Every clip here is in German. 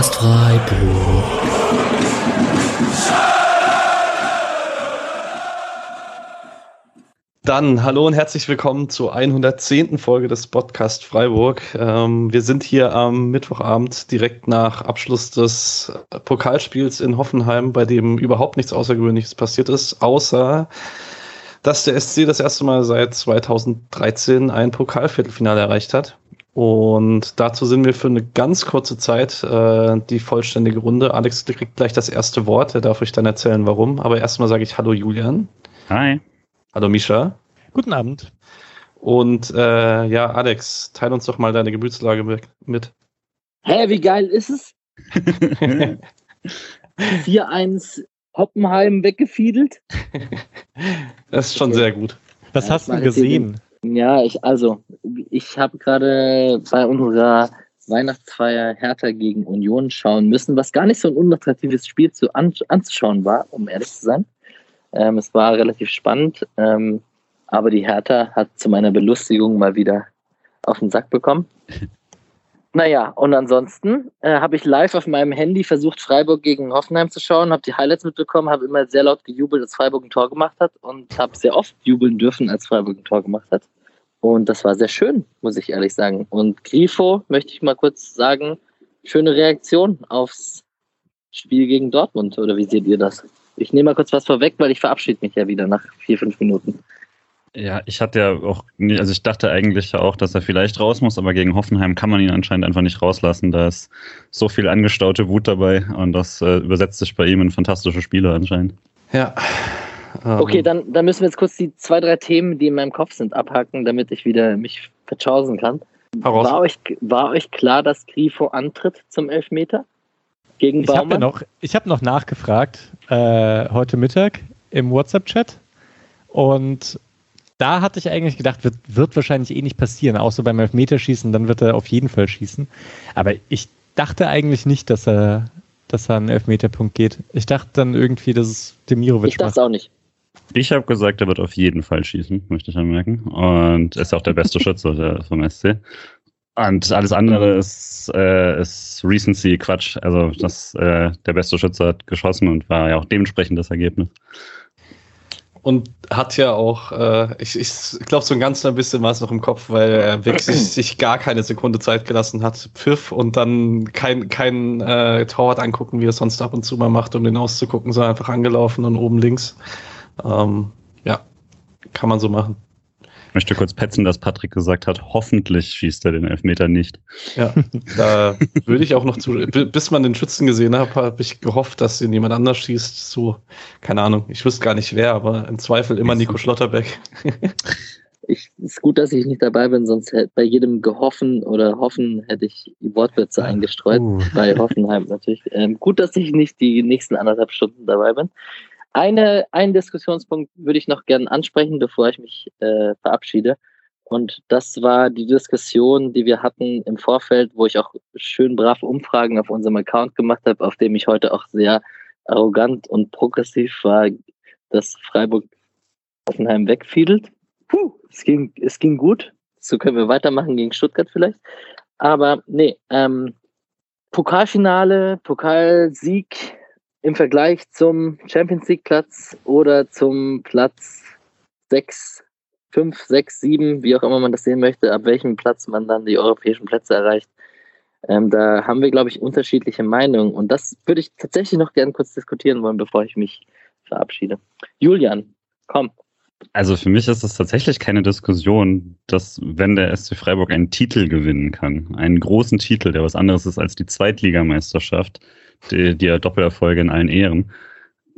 Podcast Freiburg. Dann hallo und herzlich willkommen zur 110. Folge des Podcast Freiburg. Ähm, wir sind hier am Mittwochabend direkt nach Abschluss des Pokalspiels in Hoffenheim, bei dem überhaupt nichts Außergewöhnliches passiert ist, außer dass der SC das erste Mal seit 2013 ein Pokalviertelfinale erreicht hat. Und dazu sind wir für eine ganz kurze Zeit äh, die vollständige Runde. Alex kriegt gleich das erste Wort. Er darf euch dann erzählen, warum. Aber erstmal sage ich Hallo Julian. Hi. Hallo Misha. Guten Abend. Und äh, ja, Alex, teil uns doch mal deine Gemütslage mit. Hä, wie geil ist es? 4-1 Hoppenheim weggefiedelt. das ist schon okay. sehr gut. Was ja, hast du gesehen? Ja, ich, also, ich habe gerade bei unserer Weihnachtsfeier Hertha gegen Union schauen müssen, was gar nicht so ein unattraktives Spiel zu, an, anzuschauen war, um ehrlich zu sein. Ähm, es war relativ spannend, ähm, aber die Hertha hat zu meiner Belustigung mal wieder auf den Sack bekommen. Naja, und ansonsten äh, habe ich live auf meinem Handy versucht, Freiburg gegen Hoffenheim zu schauen, habe die Highlights mitbekommen, habe immer sehr laut gejubelt, als Freiburg ein Tor gemacht hat und habe sehr oft jubeln dürfen, als Freiburg ein Tor gemacht hat. Und das war sehr schön, muss ich ehrlich sagen. Und Grifo, möchte ich mal kurz sagen, schöne Reaktion aufs Spiel gegen Dortmund. Oder wie seht ihr das? Ich nehme mal kurz was vorweg, weil ich verabschiede mich ja wieder nach vier, fünf Minuten. Ja, ich hatte ja auch, also ich dachte eigentlich auch, dass er vielleicht raus muss, aber gegen Hoffenheim kann man ihn anscheinend einfach nicht rauslassen. Da ist so viel angestaute Wut dabei und das äh, übersetzt sich bei ihm in fantastische Spiele anscheinend. Ja. Ähm. Okay, dann, dann müssen wir jetzt kurz die zwei, drei Themen, die in meinem Kopf sind, abhacken, damit ich wieder mich verschausen kann. War euch, war euch klar, dass Grifo antritt zum Elfmeter? Gegen ich habe ja noch, hab noch nachgefragt äh, heute Mittag im WhatsApp-Chat und da hatte ich eigentlich gedacht, wird, wird wahrscheinlich eh nicht passieren, außer beim Elfmeterschießen, dann wird er auf jeden Fall schießen. Aber ich dachte eigentlich nicht, dass er, dass er einen Elfmeterpunkt geht. Ich dachte dann irgendwie, dass es Demirovic Ich dachte auch nicht. Ich habe gesagt, er wird auf jeden Fall schießen, möchte ich anmerken. Und er ist auch der beste Schütze vom SC. Und alles andere ist, äh, ist Recency Quatsch. Also das, äh, der beste Schütze hat geschossen und war ja auch dementsprechend das Ergebnis und hat ja auch, äh, ich, ich glaube, so ein ganz ein bisschen war es noch im Kopf, weil er wirklich sich gar keine Sekunde Zeit gelassen hat. Pfiff und dann kein, kein äh, Torwart angucken, wie er sonst ab und zu mal macht, um den auszugucken, sondern einfach angelaufen und oben links. Ähm, ja, kann man so machen. Ich möchte kurz petzen, dass Patrick gesagt hat, hoffentlich schießt er den Elfmeter nicht. Ja, da würde ich auch noch zu, bis man den Schützen gesehen hat, habe ich gehofft, dass ihn jemand anders schießt. So, keine Ahnung, ich wüsste gar nicht wer, aber im Zweifel immer Nico Schlotterbeck. ich, ist gut, dass ich nicht dabei bin, sonst hätte bei jedem gehoffen oder hoffen hätte ich die Wortwürze eingestreut. Uh. Bei Hoffenheim natürlich. Ähm, gut, dass ich nicht die nächsten anderthalb Stunden dabei bin. Eine, einen Diskussionspunkt würde ich noch gerne ansprechen, bevor ich mich äh, verabschiede. Und das war die Diskussion, die wir hatten im Vorfeld, wo ich auch schön brav Umfragen auf unserem Account gemacht habe, auf dem ich heute auch sehr arrogant und progressiv war, dass Freiburg Offenheim wegfiedelt. Puh, es ging, es ging gut. So können wir weitermachen gegen Stuttgart vielleicht. Aber nee, ähm, Pokalfinale, Pokalsieg im Vergleich zum Champions League Platz oder zum Platz 6, 5, 6, 7, wie auch immer man das sehen möchte, ab welchem Platz man dann die europäischen Plätze erreicht. Ähm, da haben wir, glaube ich, unterschiedliche Meinungen. Und das würde ich tatsächlich noch gerne kurz diskutieren wollen, bevor ich mich verabschiede. Julian, komm. Also für mich ist es tatsächlich keine Diskussion, dass wenn der SC Freiburg einen Titel gewinnen kann, einen großen Titel, der was anderes ist als die Zweitligameisterschaft, die, die Doppelerfolge in allen Ehren,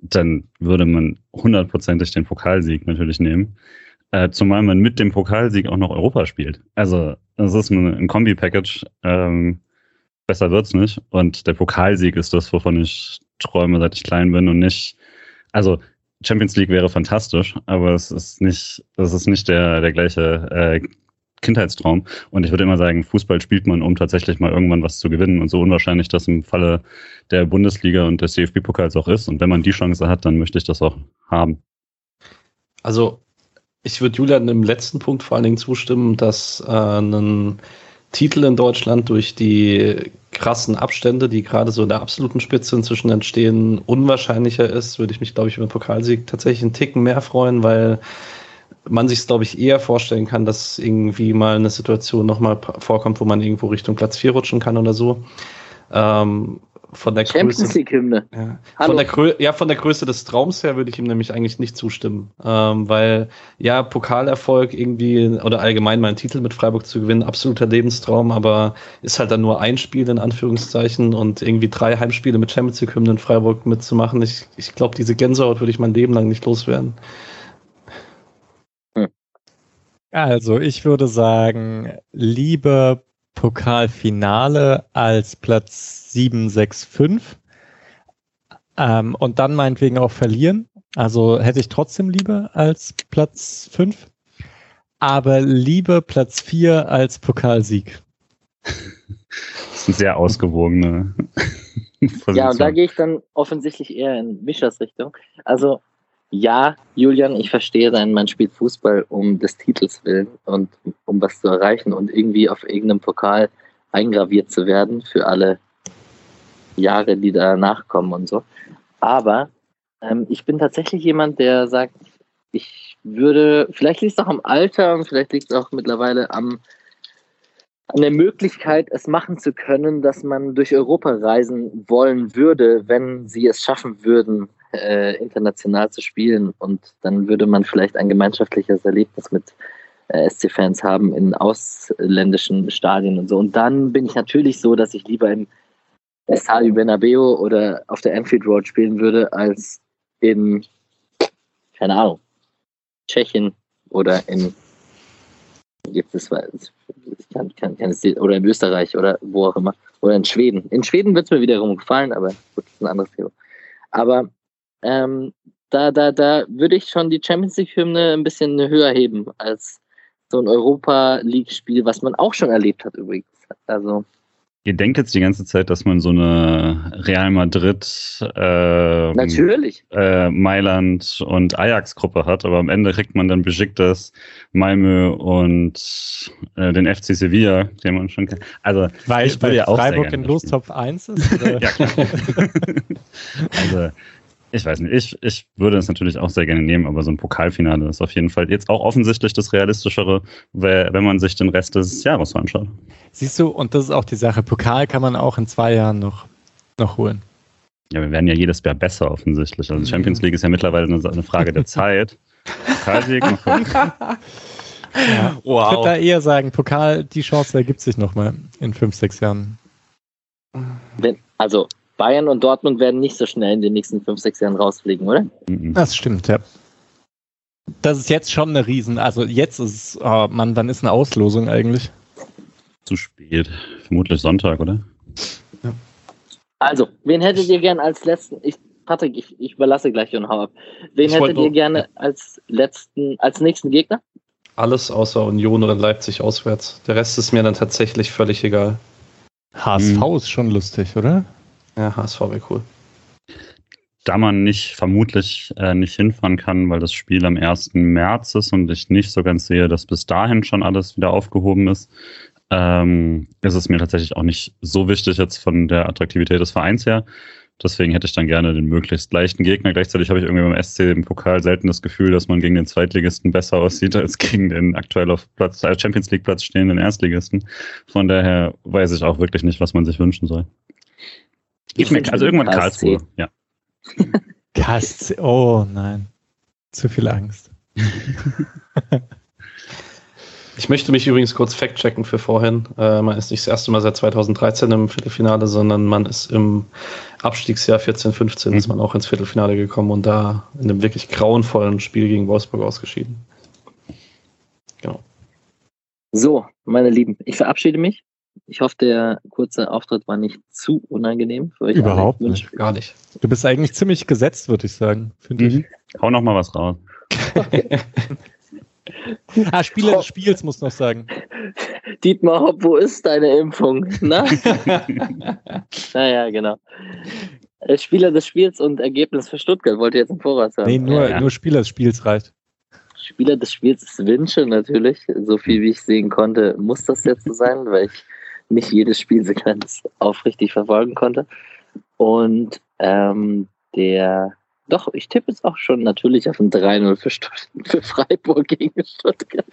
dann würde man hundertprozentig den Pokalsieg natürlich nehmen. Äh, zumal man mit dem Pokalsieg auch noch Europa spielt. Also das ist ein, ein Kombi-Package. Ähm, besser wird's nicht. Und der Pokalsieg ist das, wovon ich träume, seit ich klein bin und nicht. Also Champions League wäre fantastisch, aber es ist nicht, das ist nicht der, der gleiche äh, Kindheitstraum. Und ich würde immer sagen, Fußball spielt man, um tatsächlich mal irgendwann was zu gewinnen. Und so unwahrscheinlich das im Falle der Bundesliga und des DFB-Pokals auch ist. Und wenn man die Chance hat, dann möchte ich das auch haben. Also, ich würde Julian im letzten Punkt vor allen Dingen zustimmen, dass äh, ein Titel in Deutschland durch die krassen Abstände, die gerade so in der absoluten Spitze inzwischen entstehen, unwahrscheinlicher ist, würde ich mich, glaube ich, über den Pokalsieg tatsächlich einen Ticken mehr freuen, weil man sich, glaube ich, eher vorstellen kann, dass irgendwie mal eine Situation nochmal vorkommt, wo man irgendwo Richtung Platz 4 rutschen kann oder so. Ähm, von der Champions Größe, League Hymne. ja. Hallo. Von der, Grö ja, von der Größe des Traums her würde ich ihm nämlich eigentlich nicht zustimmen. Ähm, weil, ja, Pokalerfolg irgendwie oder allgemein mal einen Titel mit Freiburg zu gewinnen, absoluter Lebenstraum, aber ist halt dann nur ein Spiel in Anführungszeichen und irgendwie drei Heimspiele mit Champions League Hymnen in Freiburg mitzumachen. Ich, ich glaube, diese Gänsehaut würde ich mein Leben lang nicht loswerden. Also, ich würde sagen, lieber Pokalfinale als Platz 7, 6, 5. Ähm, und dann meinetwegen auch verlieren. Also hätte ich trotzdem lieber als Platz 5. Aber lieber Platz 4 als Pokalsieg. Das ist eine sehr ausgewogene Position. Ja, und da gehe ich dann offensichtlich eher in Mischers Richtung. Also, ja, Julian, ich verstehe dann, man spielt Fußball um des Titels willen und um was zu erreichen und irgendwie auf irgendeinem Pokal eingraviert zu werden für alle Jahre, die danach kommen und so. Aber ähm, ich bin tatsächlich jemand, der sagt, ich würde, vielleicht liegt es auch am Alter und vielleicht liegt es auch mittlerweile am, an der Möglichkeit, es machen zu können, dass man durch Europa reisen wollen würde, wenn sie es schaffen würden, äh, international zu spielen. Und dann würde man vielleicht ein gemeinschaftliches Erlebnis mit äh, SC-Fans haben in ausländischen Stadien und so. Und dann bin ich natürlich so, dass ich lieber im Estadio Bernabeu oder auf der Anfield Road spielen würde, als in, keine Ahnung, Tschechien oder in gibt es ich kann, kann, kann es, oder in Österreich oder wo auch immer. Oder in Schweden. In Schweden wird es mir wiederum gefallen, aber gut, das ist ein anderes Thema. Aber ähm, da, da, da würde ich schon die Champions League-Hymne ein bisschen höher heben als so ein Europa League-Spiel, was man auch schon erlebt hat übrigens. Also. Ihr denkt jetzt die ganze Zeit, dass man so eine Real Madrid, äh, Natürlich. Äh, Mailand und Ajax-Gruppe hat, aber am Ende kriegt man dann Besiktas, Malmö und äh, den FC Sevilla, den man schon kennt. Also, Weil, ich weil ja auch Freiburg in Lostopf 1 ist? Oder? ja, klar. also, ich weiß nicht, ich, ich würde es natürlich auch sehr gerne nehmen, aber so ein Pokalfinale ist auf jeden Fall jetzt auch offensichtlich das Realistischere, wenn man sich den Rest des Jahres anschaut. Siehst du, und das ist auch die Sache, Pokal kann man auch in zwei Jahren noch, noch holen. Ja, wir werden ja jedes Jahr besser offensichtlich. Also Champions League ist ja mittlerweile eine, eine Frage der Zeit. Pokalsieg. Ja. Ich würde da eher sagen, Pokal, die Chance ergibt sich nochmal in fünf, sechs Jahren. Wenn, also Bayern und Dortmund werden nicht so schnell in den nächsten fünf, sechs Jahren rausfliegen, oder? Mhm. Das stimmt, ja. Das ist jetzt schon eine Riesen, also jetzt ist es, oh Mann, wann ist eine Auslosung eigentlich? Zu spät. Vermutlich Sonntag, oder? Also, wen hättet ihr gern als letzten? Ich, Patrick, ich, ich überlasse gleich und hau ab. Wen Ich hättet ihr gerne als letzten, als nächsten Gegner? Alles außer Union oder Leipzig auswärts. Der Rest ist mir dann tatsächlich völlig egal. HSV Hm. ist schon lustig, oder? Ja, HSV wäre cool. Da man nicht vermutlich äh, nicht hinfahren kann, weil das Spiel am 1. März ist und ich nicht so ganz sehe, dass bis dahin schon alles wieder aufgehoben ist, ähm, ist es mir tatsächlich auch nicht so wichtig jetzt von der Attraktivität des Vereins her. Deswegen hätte ich dann gerne den möglichst leichten Gegner. Gleichzeitig habe ich irgendwie beim SC im Pokal selten das Gefühl, dass man gegen den Zweitligisten besser aussieht als gegen den aktuell auf Platz, äh, Champions League Platz stehenden Erstligisten. Von daher weiß ich auch wirklich nicht, was man sich wünschen soll. Ich wünsche also irgendwann KSC. Karlsruhe, ja. KSC, oh nein. Zu viel Angst. Ich möchte mich übrigens kurz fact-checken für vorhin. Äh, man ist nicht das erste Mal seit 2013 im Viertelfinale, sondern man ist im Abstiegsjahr 14-15 Mhm. ist man auch ins Viertelfinale gekommen und da in einem wirklich grauenvollen Spiel gegen Wolfsburg ausgeschieden. Genau. So, meine Lieben, ich verabschiede mich. Ich hoffe, der kurze Auftritt war nicht zu unangenehm für euch. Überhaupt Ich nicht. Gar nicht. Du bist eigentlich ziemlich gesetzt, würde ich sagen, finde Mhm. Hau noch mal was raus. ich. Ah, Spieler des Spiels muss noch sagen. Dietmar Hopp, wo ist deine Impfung? Na? naja, genau. Äh, Spieler des Spiels und Ergebnis für Stuttgart wollt ihr jetzt im Voraus haben. Nee, nur, Ja. nur Spieler des Spiels reicht. Spieler des Spiels ist Wünsche natürlich. So viel wie ich sehen konnte, muss das jetzt so sein, weil ich nicht jede Spielsequenz aufrichtig verfolgen konnte. Und ähm, der, doch, ich tippe jetzt auch schon natürlich auf ein 3-0 für, für Freiburg gegen Stuttgart.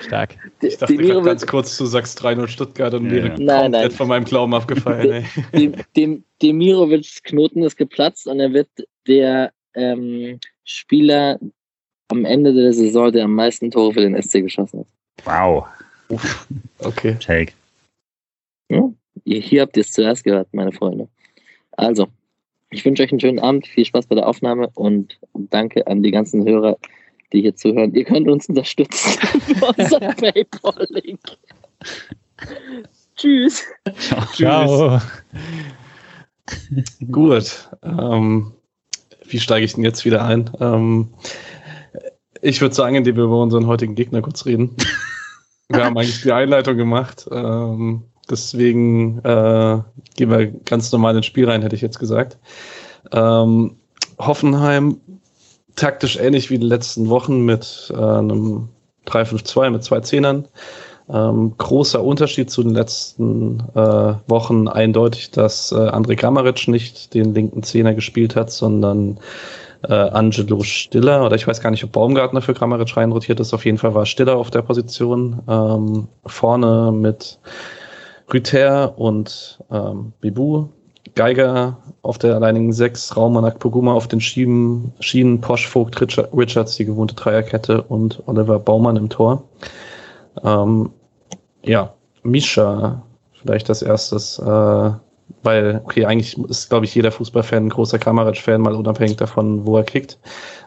Stark. Ich dachte gerade ganz kurz, du sagst 3-0 Stuttgart und mir nein, nein. von meinem Glauben abgefallen. Dem, dem, Demirovics Knoten ist geplatzt und er wird der ähm, Spieler am Ende der Saison, der am meisten Tore für den SC geschossen hat. Wow. Okay. Take. Ja, hier habt ihr es zuerst gehört, meine Freunde. Also, ich wünsche euch einen schönen Abend, viel Spaß bei der Aufnahme und danke an die ganzen Hörer, die hier zuhören. Ihr könnt uns unterstützen für unser PayPal-Link. Tschüss. Ciao. Gut. Ähm, wie steige ich denn jetzt wieder ein? Ähm, ich würde sagen, indem wir über unseren heutigen Gegner kurz reden. wir haben eigentlich die Einleitung gemacht. Ähm, deswegen äh, gehen wir ganz normal ins Spiel rein, hätte ich jetzt gesagt. Ähm, Hoffenheim taktisch ähnlich wie die letzten Wochen mit äh, einem 3-5-2 mit zwei Zehnern. Ähm, großer Unterschied zu den letzten äh, Wochen eindeutig, dass äh, André Kamaric nicht den linken Zehner gespielt hat, sondern äh, Angelo Stiller, oder ich weiß gar nicht, ob Baumgartner für Kramaric reinrotiert ist, auf jeden Fall war Stiller auf der Position. Ähm, vorne mit Rüther und ähm, Bibu, Geiger auf der alleinigen Sechs, Raumanak Poguma auf den Schienen, Schienen Posch, Vogt, Richards, die gewohnte Dreierkette und Oliver Baumann im Tor. Ähm, ja, Misha, vielleicht das erstes, äh, weil, okay, eigentlich ist, glaube ich, jeder Fußballfan ein großer Kamerac-Fan, mal unabhängig davon, wo er kickt.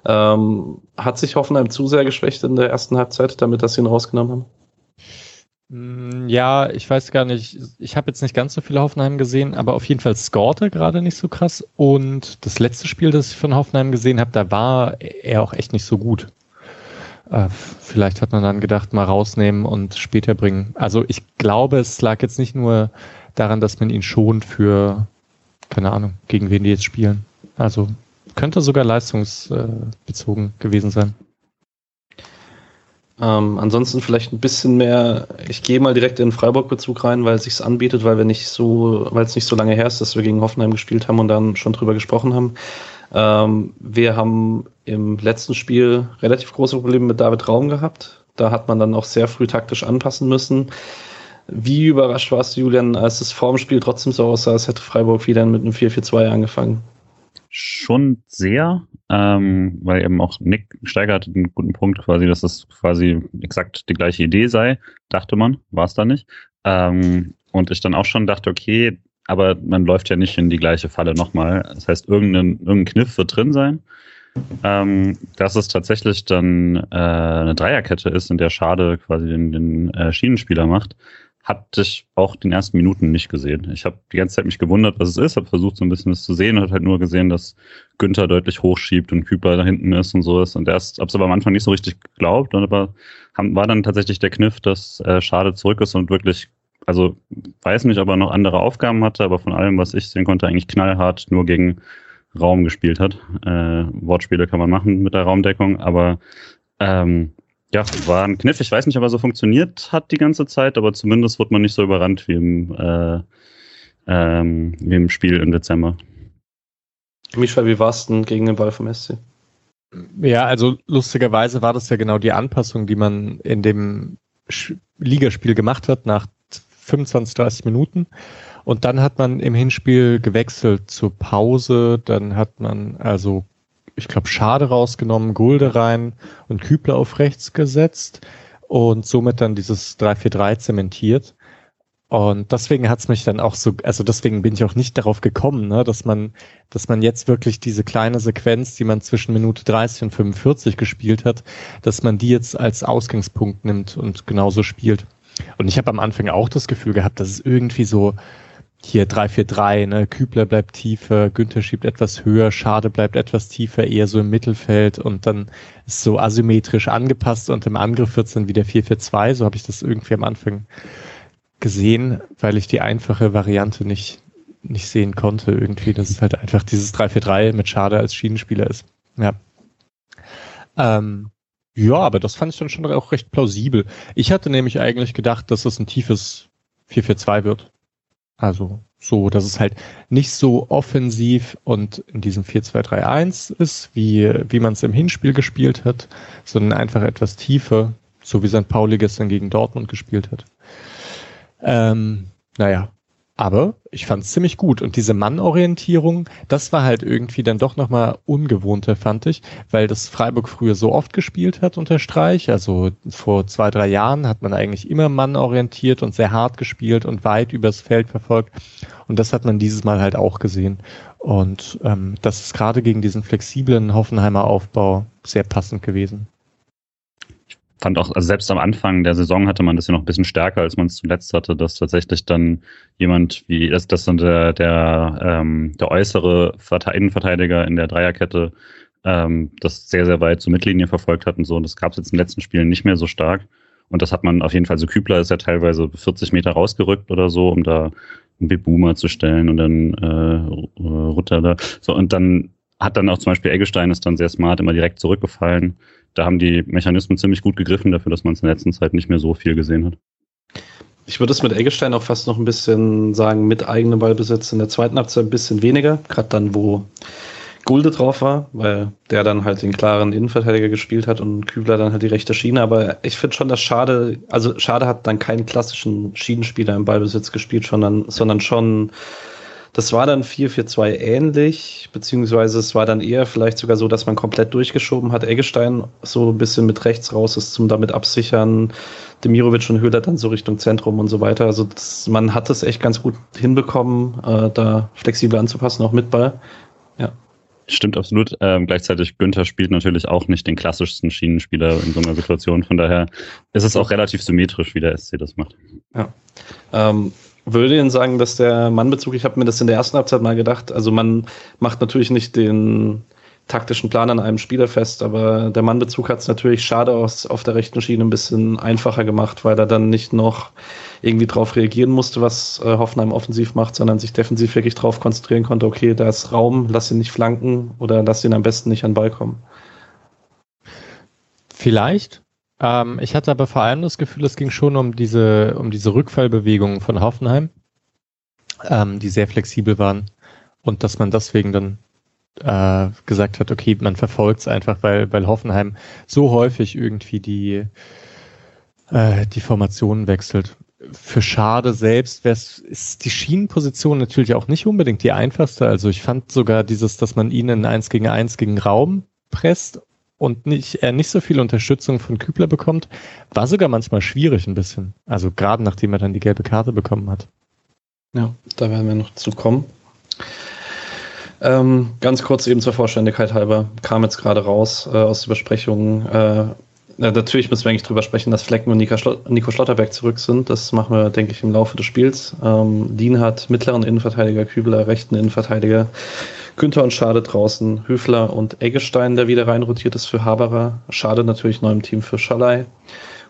Ähm, hat sich Hoffenheim zu sehr geschwächt in der ersten Halbzeit, damit dass sie ihn rausgenommen haben? Mm, ja, ich weiß gar nicht. Ich habe jetzt nicht ganz so viele Hoffenheim gesehen, aber auf jeden Fall scorte gerade nicht so krass. Und das letzte Spiel, das ich von Hoffenheim gesehen habe, da war er auch echt nicht so gut. Äh, vielleicht hat man dann gedacht, mal rausnehmen und später bringen. Also ich glaube, es lag jetzt nicht nur daran, dass man ihn schont für, keine Ahnung, gegen wen die jetzt spielen. Also könnte sogar leistungsbezogen gewesen sein. Ähm, ansonsten vielleicht ein bisschen mehr, ich gehe mal direkt in Freiburg-Bezug rein, weil es sich anbietet, weil wir nicht so, weil es nicht so lange her ist, dass wir gegen Hoffenheim gespielt haben und dann schon drüber gesprochen haben. Ähm, wir haben im letzten Spiel relativ große Probleme mit David Raum gehabt. Da hat man dann auch sehr früh taktisch anpassen müssen. Wie überrascht warst du, Julian, als es vorm Spiel trotzdem so aussah, als hätte Freiburg wieder mit einem 4-4-2 angefangen? Schon sehr, ähm, weil eben auch Nick Steiger hatte einen guten Punkt quasi, dass das quasi exakt die gleiche Idee sei, dachte man, war es da nicht. Ähm, und ich dann auch schon dachte, okay, aber man läuft ja nicht in die gleiche Falle nochmal. Das heißt, irgendein, irgendein Kniff wird drin sein. Ähm, dass es tatsächlich dann äh, eine Dreierkette ist, in der Schade quasi den, den äh, Schienenspieler macht, hatte ich auch den ersten Minuten nicht gesehen. Ich habe die ganze Zeit mich gewundert, was es ist, habe versucht so ein bisschen das zu sehen habe halt nur gesehen, dass Günther deutlich hochschiebt und Küper da hinten ist und so ist. Und erst habe es aber am Anfang nicht so richtig geglaubt und aber haben, war dann tatsächlich der Kniff, dass äh, Schade zurück ist und wirklich, also weiß nicht, ob er noch andere Aufgaben hatte, aber von allem, was ich sehen konnte, eigentlich knallhart nur gegen Raum gespielt hat. Äh, Wortspiele kann man machen mit der Raumdeckung, aber ähm, ja, war ein Kniff. Ich weiß nicht, ob er so funktioniert hat die ganze Zeit, aber zumindest wird man nicht so überrannt wie im, äh, ähm, wie im Spiel im Dezember. Michael, wie war es denn gegen den Ball vom SC? Ja, also lustigerweise war das ja genau die Anpassung, die man in dem Ligaspiel gemacht hat nach 25, 30 Minuten. Und dann hat man im Hinspiel gewechselt zur Pause. Dann hat man also, ich glaube, Schade rausgenommen, Gulde rein und Kübler auf rechts gesetzt und somit dann dieses 3-4-3 zementiert. Und deswegen hat's mich dann auch so, also deswegen bin ich auch nicht darauf gekommen, ne, dass man, dass man jetzt wirklich diese kleine Sequenz, die man zwischen Minute 30 und 45 gespielt hat, dass man die jetzt als Ausgangspunkt nimmt und genauso spielt. Und ich habe am Anfang auch das Gefühl gehabt, dass es irgendwie so hier 3-4-3, ne, Kübler bleibt tiefer, Günther schiebt etwas höher, Schade bleibt etwas tiefer, eher so im Mittelfeld und dann ist so asymmetrisch angepasst und im Angriff wird's dann wieder 4-4-2, so habe ich das irgendwie am Anfang gesehen, weil ich die einfache Variante nicht, nicht sehen konnte irgendwie, dass es halt einfach dieses 3-4-3 mit Schade als Schienenspieler ist. Ja. Ähm, ja, aber das fand ich dann schon auch recht plausibel. Ich hatte nämlich eigentlich gedacht, dass es ein tiefes 4-4-2 wird. Also so, dass es halt nicht so offensiv und in diesem 4-2-3-1 ist, wie, wie man es im Hinspiel gespielt hat, sondern einfach etwas tiefer, so wie St. Pauli gestern gegen Dortmund gespielt hat. Ähm, naja, aber ich fand es ziemlich gut. Und diese Mannorientierung, das war halt irgendwie dann doch nochmal ungewohnter, fand ich, weil das Freiburg früher so oft gespielt hat unter Streich. Also vor zwei, drei Jahren hat man eigentlich immer mannorientiert und sehr hart gespielt und weit übers Feld verfolgt. Und das hat man dieses Mal halt auch gesehen. Und ähm, das ist gerade gegen diesen flexiblen Hoffenheimer Aufbau sehr passend gewesen fand auch, also selbst am Anfang der Saison hatte man das ja noch ein bisschen stärker, als man es zuletzt hatte, dass tatsächlich dann jemand wie, dass, dass dann der, der, ähm, der äußere Innenverteidiger in der Dreierkette ähm, das sehr, sehr weit zur Mittellinie verfolgt hat und so. Und das gab es jetzt in den letzten Spielen nicht mehr so stark. Und das hat man auf jeden Fall, so Kübler ist ja teilweise 40 Meter rausgerückt oder so, um da einen Beboomer zu stellen und dann äh, Rutter da. So, und dann hat dann auch zum Beispiel Eggestein ist dann sehr smart immer direkt zurückgefallen da haben die Mechanismen ziemlich gut gegriffen dafür, dass man es in der letzten Zeit nicht mehr so viel gesehen hat. Ich würde es mit Eggestein auch fast noch ein bisschen sagen, mit eigenem Ballbesitz in der zweiten Halbzeit ein bisschen weniger, gerade dann, wo Gulde drauf war, weil der dann halt den klaren Innenverteidiger gespielt hat und Kübler dann halt die rechte Schiene. Aber ich finde schon, dass Schade, also Schade hat dann keinen klassischen Schienenspieler im Ballbesitz gespielt, sondern, sondern schon das war dann 4-4-2 ähnlich, beziehungsweise es war dann eher vielleicht sogar so, dass man komplett durchgeschoben hat. Eggestein so ein bisschen mit rechts raus ist zum damit absichern. Demirovic und Höhler dann so Richtung Zentrum und so weiter. Also das, man hat es echt ganz gut hinbekommen, äh, da flexibel anzupassen, auch mit Ball. Ja. Stimmt absolut. Ähm, gleichzeitig Günther spielt natürlich auch nicht den klassischsten Schienenspieler in so einer Situation. Von daher ist es auch relativ symmetrisch, wie der SC das macht. Ja. Ähm, würde Ihnen sagen, dass der Mannbezug, ich habe mir das in der ersten Halbzeit mal gedacht, also man macht natürlich nicht den taktischen Plan an einem Spieler fest, aber der Mannbezug hat es natürlich schade aus, auf der rechten Schiene ein bisschen einfacher gemacht, weil er dann nicht noch irgendwie drauf reagieren musste, was äh, Hoffenheim offensiv macht, sondern sich defensiv wirklich drauf konzentrieren konnte, okay, da ist Raum, lass ihn nicht flanken oder lass ihn am besten nicht an den Ball kommen. Vielleicht, ähm, ich hatte aber vor allem das Gefühl, es ging schon um diese, um diese Rückfallbewegungen von Hoffenheim, ähm, die sehr flexibel waren und dass man deswegen dann äh, gesagt hat, okay, man verfolgt es einfach, weil, weil Hoffenheim so häufig irgendwie die, äh, die Formationen wechselt. Für Schade selbst ist die Schienenposition natürlich auch nicht unbedingt die einfachste. Also ich fand sogar dieses, dass man ihn in 1 gegen 1 gegen Raum presst und nicht, er nicht so viel Unterstützung von Kübler bekommt, war sogar manchmal schwierig ein bisschen. Also gerade nachdem er dann die gelbe Karte bekommen hat. Ja, da werden wir noch zu kommen. Ähm, ganz kurz eben zur Vollständigkeit halber, kam jetzt gerade raus äh, aus der Besprechung. Äh, natürlich müssen wir eigentlich drüber sprechen, dass Flecken und Nico Schlotterberg zurück sind. Das machen wir, denke ich, im Laufe des Spiels. Ähm, Dien hat mittleren Innenverteidiger, Kübler rechten Innenverteidiger. Günther und Schade draußen, Höfler und Eggestein, der wieder reinrotiert ist für Haberer. Schade natürlich neu im Team für Schalay.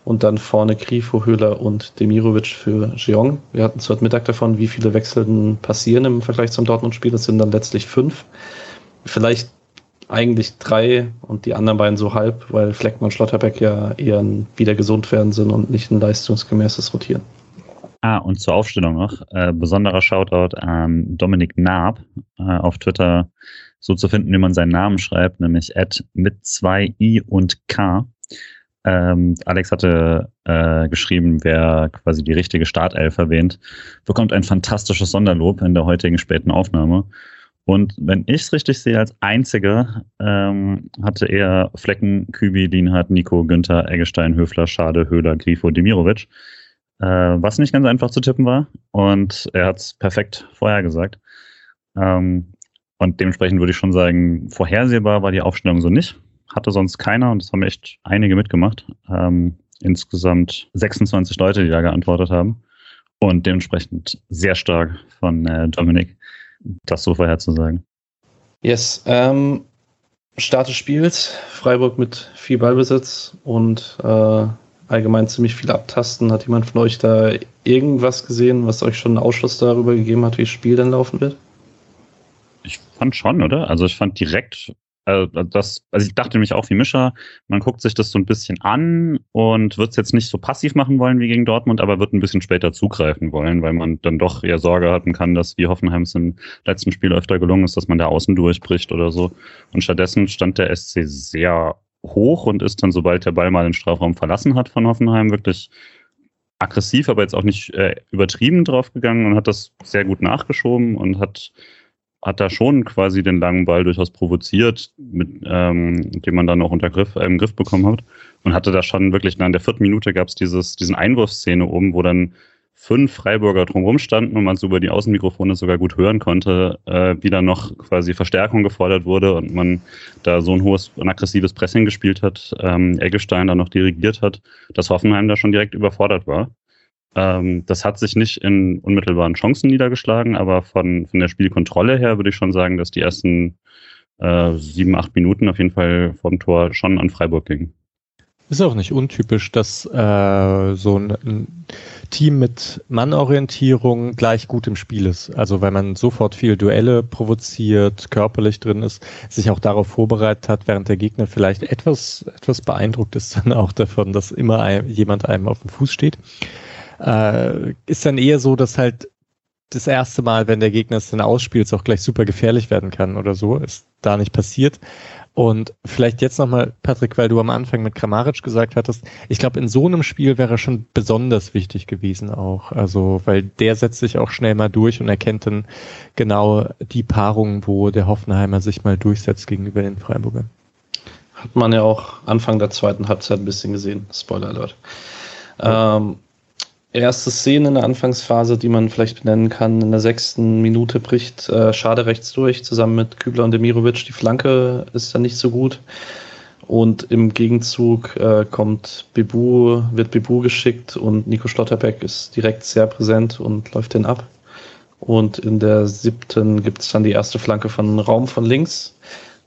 Und dann vorne Grifo, Höhler und Demirovic für Jeong. Wir hatten zu heute Mittag davon, wie viele Wechseln passieren im Vergleich zum Dortmund-Spiel. Das sind dann letztlich fünf. Vielleicht eigentlich drei und die anderen beiden so halb, weil Fleckmann und Schlotterbeck ja eher ein wieder gesund werden sind und nicht ein leistungsgemäßes Rotieren. Ah, und zur Aufstellung noch, äh, besonderer Shoutout an Dominik Naab äh, auf Twitter so zu finden, wie man seinen Namen schreibt, nämlich at mit zwei i und k. Ähm, Alex hatte äh, geschrieben, wer quasi die richtige Startelf erwähnt, bekommt ein fantastisches Sonderlob in der heutigen späten Aufnahme. Und wenn ich es richtig sehe, als einziger ähm, hatte er Flecken, Kübi, Lienhardt, Nico, Günther, Eggestein, Höfler, Schade, Höhler, Grifo, Demirovic äh, was nicht ganz einfach zu tippen war. Und er hat es perfekt vorhergesagt. Ähm, und dementsprechend würde ich schon sagen, vorhersehbar war die Aufstellung so nicht. Hatte sonst keiner und es haben echt einige mitgemacht. Ähm, insgesamt 26 Leute, die da geantwortet haben. Und dementsprechend sehr stark von äh, Dominik, das so vorherzusagen. Yes. Ähm, Start des Spiels, Freiburg mit viel Ballbesitz und äh, allgemein ziemlich viel abtasten. Hat jemand von euch da irgendwas gesehen, was euch schon einen Ausschluss darüber gegeben hat, wie das Spiel dann laufen wird? Ich fand schon, oder? Also ich fand direkt also das, also ich dachte nämlich auch wie Mischer, man guckt sich das so ein bisschen an und wird es jetzt nicht so passiv machen wollen wie gegen Dortmund, aber wird ein bisschen später zugreifen wollen, weil man dann doch eher Sorge haben kann, dass wie Hoffenheim es im letzten Spiel öfter gelungen ist, dass man da außen durchbricht oder so. Und stattdessen stand der SC sehr hoch und ist dann, sobald der Ball mal den Strafraum verlassen hat von Hoffenheim, wirklich aggressiv, aber jetzt auch nicht äh, übertrieben draufgegangen und hat das sehr gut nachgeschoben und hat hat da schon quasi den langen Ball durchaus provoziert, mit ähm, dem man dann auch unter Griff, äh, im Griff bekommen hat. Und hatte da schon wirklich, na, in der vierten Minute gab es diesen Einwurfszene oben, wo dann fünf Freiburger drumherum standen und man so über die Außenmikrofone sogar gut hören konnte, äh, wie dann noch quasi Verstärkung gefordert wurde und man da so ein hohes und aggressives Pressing gespielt hat, ähm, Eggestein da noch dirigiert hat, dass Hoffenheim da schon direkt überfordert war. Ähm, das hat sich nicht in unmittelbaren Chancen niedergeschlagen, aber von, von der Spielkontrolle her würde ich schon sagen, dass die ersten äh, sieben, acht Minuten auf jeden Fall vom Tor schon an Freiburg gingen. Ist auch nicht untypisch, dass äh, so ein, ein, Team mit Mannorientierung gleich gut im Spiel ist. Also weil man sofort viel Duelle provoziert, körperlich drin ist, sich auch darauf vorbereitet hat, während der Gegner vielleicht etwas, etwas beeindruckt ist dann auch davon, dass immer ein, jemand einem auf dem Fuß steht äh, ist dann eher so, dass halt das erste Mal, wenn der Gegner es dann ausspielt, es auch gleich super gefährlich werden kann oder so. Ist da nicht passiert. Und vielleicht jetzt nochmal, Patrick, weil du am Anfang mit Kramaric gesagt hattest, ich glaube, in so einem Spiel wäre schon besonders wichtig gewesen auch. Also, weil der setzt sich auch schnell mal durch und erkennt dann genau die Paarung, wo der Hoffenheimer sich mal durchsetzt gegenüber den Freiburgern. Hat man ja auch Anfang der zweiten Halbzeit ein bisschen gesehen. Spoiler Alert. Ja. Ähm, erste Szene in der Anfangsphase, die man vielleicht benennen kann. In der sechsten Minute bricht äh, Schade rechts durch, zusammen mit Kübler und Demirovic. Die Flanke ist dann nicht so gut. Und im Gegenzug äh, kommt Bebu, wird Bebu geschickt und Nico Schlotterbeck ist direkt sehr präsent und läuft den ab. Und in der siebten gibt es dann die erste Flanke von Raum von links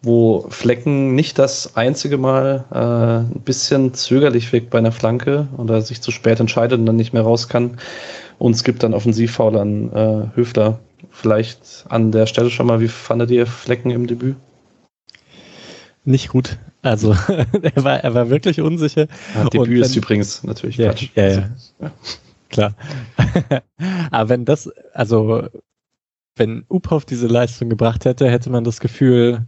wo Flecken nicht das einzige Mal äh, ein bisschen zögerlich wirkt bei einer Flanke oder sich zu spät entscheidet und dann nicht mehr raus kann. Und es gibt dann Offensivfoul an äh, Höfler. Vielleicht an der Stelle schon mal, wie fandet ihr Flecken im Debüt? Nicht gut. Also er war, er war wirklich unsicher. Ja, Debüt wenn, ist übrigens natürlich ja, Quatsch. Ja, ja. Also, ja. Klar. Aber wenn das, also wenn Uphoff diese Leistung gebracht hätte, hätte man das Gefühl,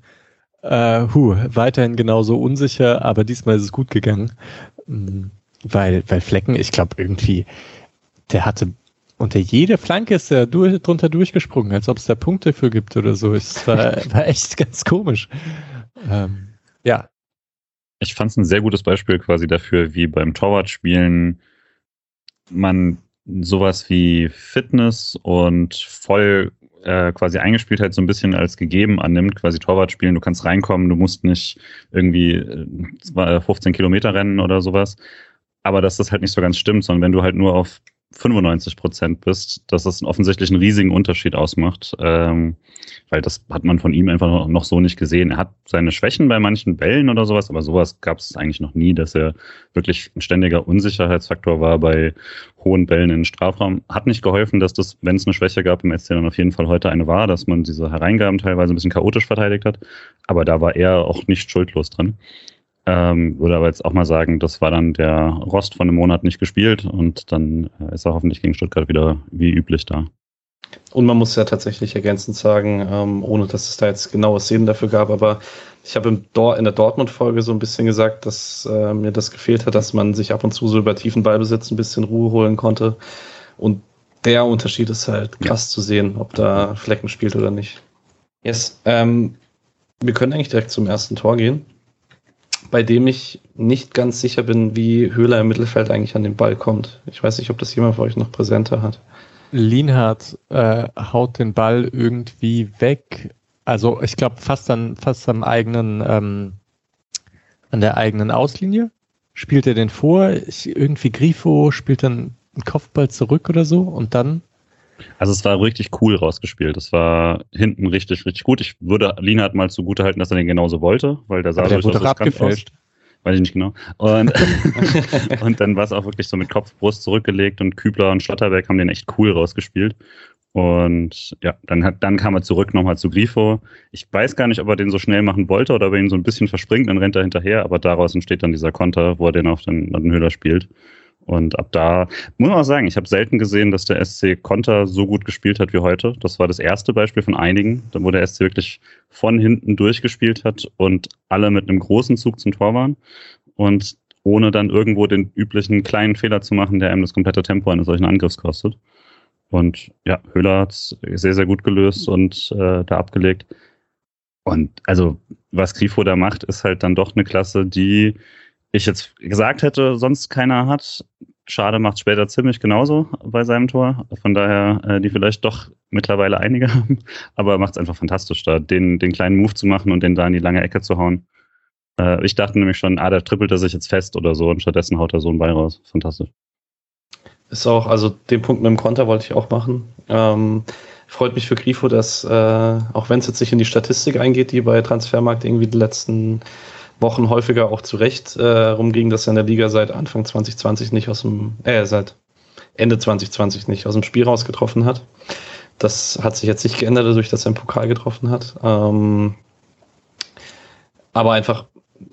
äh, hu, weiterhin genauso unsicher, aber diesmal ist es gut gegangen. Mm, weil, weil Flecken, ich glaube irgendwie, der hatte unter jede Flanke ist er durch, drunter durchgesprungen, als ob es da Punkte für gibt oder so. Es war, war echt ganz komisch. Ähm, ja. Ich fand es ein sehr gutes Beispiel quasi dafür, wie beim Torwartspielen man sowas wie Fitness und voll äh, quasi Eingespieltheit so ein bisschen als gegeben annimmt, quasi Torwart spielen, du kannst reinkommen, du musst nicht irgendwie äh, 15 Kilometer rennen oder sowas. Aber dass das halt nicht so ganz stimmt, sondern wenn du halt nur auf 95 Prozent bist, dass das offensichtlich einen riesigen Unterschied ausmacht, ähm, weil das hat man von ihm einfach noch so nicht gesehen. Er hat seine Schwächen bei manchen Bällen oder sowas, aber sowas gab es eigentlich noch nie, dass er wirklich ein ständiger Unsicherheitsfaktor war bei hohen Bällen in den Strafraum. Hat nicht geholfen, dass das, wenn es eine Schwäche gab im SC, dann auf jeden Fall heute eine war, dass man diese Hereingaben teilweise ein bisschen chaotisch verteidigt hat, aber da war er auch nicht schuldlos drin. Ähm, würde aber jetzt auch mal sagen, das war dann der Rost von einem Monat nicht gespielt und dann äh, ist er hoffentlich gegen Stuttgart wieder wie üblich da. Und man muss ja tatsächlich ergänzend sagen, ähm, ohne dass es da jetzt genaue Szenen dafür gab, aber ich habe in der Dortmund-Folge so ein bisschen gesagt, dass äh, mir das gefehlt hat, dass man sich ab und zu so über tiefen Ballbesitz ein bisschen Ruhe holen konnte. Und der Unterschied ist halt krass ja. zu sehen, ob da Flecken spielt oder nicht. Yes, ähm, wir können eigentlich direkt zum ersten Tor gehen bei dem ich nicht ganz sicher bin, wie Höhler im Mittelfeld eigentlich an den Ball kommt. Ich weiß nicht, ob das jemand von euch noch präsenter hat. Lienhardt äh, haut den Ball irgendwie weg. Also ich glaube fast an fast am eigenen ähm, an der eigenen Auslinie spielt er den vor. Ich, irgendwie Grifo spielt dann einen Kopfball zurück oder so und dann also es war richtig cool rausgespielt. Es war hinten richtig, richtig gut. Ich würde Lienhardt mal zugute halten, dass er den genauso wollte, weil der sah Aber der wurde abgefälscht. Weiß ich nicht genau. Und, und dann war es auch wirklich so mit Kopf, Brust zurückgelegt und Kübler und Schlotterberg haben den echt cool rausgespielt. Und ja, dann, hat, dann kam er zurück nochmal zu Grifo. Ich weiß gar nicht, ob er den so schnell machen wollte oder ob er ihn so ein bisschen verspringt, dann rennt er hinterher, aber daraus entsteht dann dieser Konter, wo er den auf den, auf den Höhler spielt. Und ab da muss man auch sagen, ich habe selten gesehen, dass der SC Konter so gut gespielt hat wie heute. Das war das erste Beispiel von einigen, wo der SC wirklich von hinten durchgespielt hat und alle mit einem großen Zug zum Tor waren. Und ohne dann irgendwo den üblichen kleinen Fehler zu machen, der einem das komplette Tempo eines solchen Angriffs kostet. Und ja, Höhler hat es sehr, sehr gut gelöst und äh, da abgelegt. Und also, was Grifo da macht, ist halt dann doch eine Klasse, die ich jetzt gesagt hätte, sonst keiner hat. Schade macht später ziemlich genauso bei seinem Tor. Von daher, äh, die vielleicht doch mittlerweile einige haben. Aber macht es einfach fantastisch, da den, den kleinen Move zu machen und den da in die lange Ecke zu hauen. Äh, ich dachte nämlich schon, ah, da trippelt er sich jetzt fest oder so und stattdessen haut er so einen Ball raus. Fantastisch. Ist auch, also den Punkt mit dem Konter wollte ich auch machen. Ähm, freut mich für Grifo, dass, äh, auch wenn es jetzt nicht in die Statistik eingeht, die bei Transfermarkt irgendwie die letzten Wochen häufiger auch zurecht äh, rumging, dass er in der Liga seit Anfang 2020 nicht aus dem, äh, seit Ende 2020 nicht aus dem Spiel rausgetroffen hat. Das hat sich jetzt nicht geändert, dadurch, dass er im Pokal getroffen hat. Ähm, aber einfach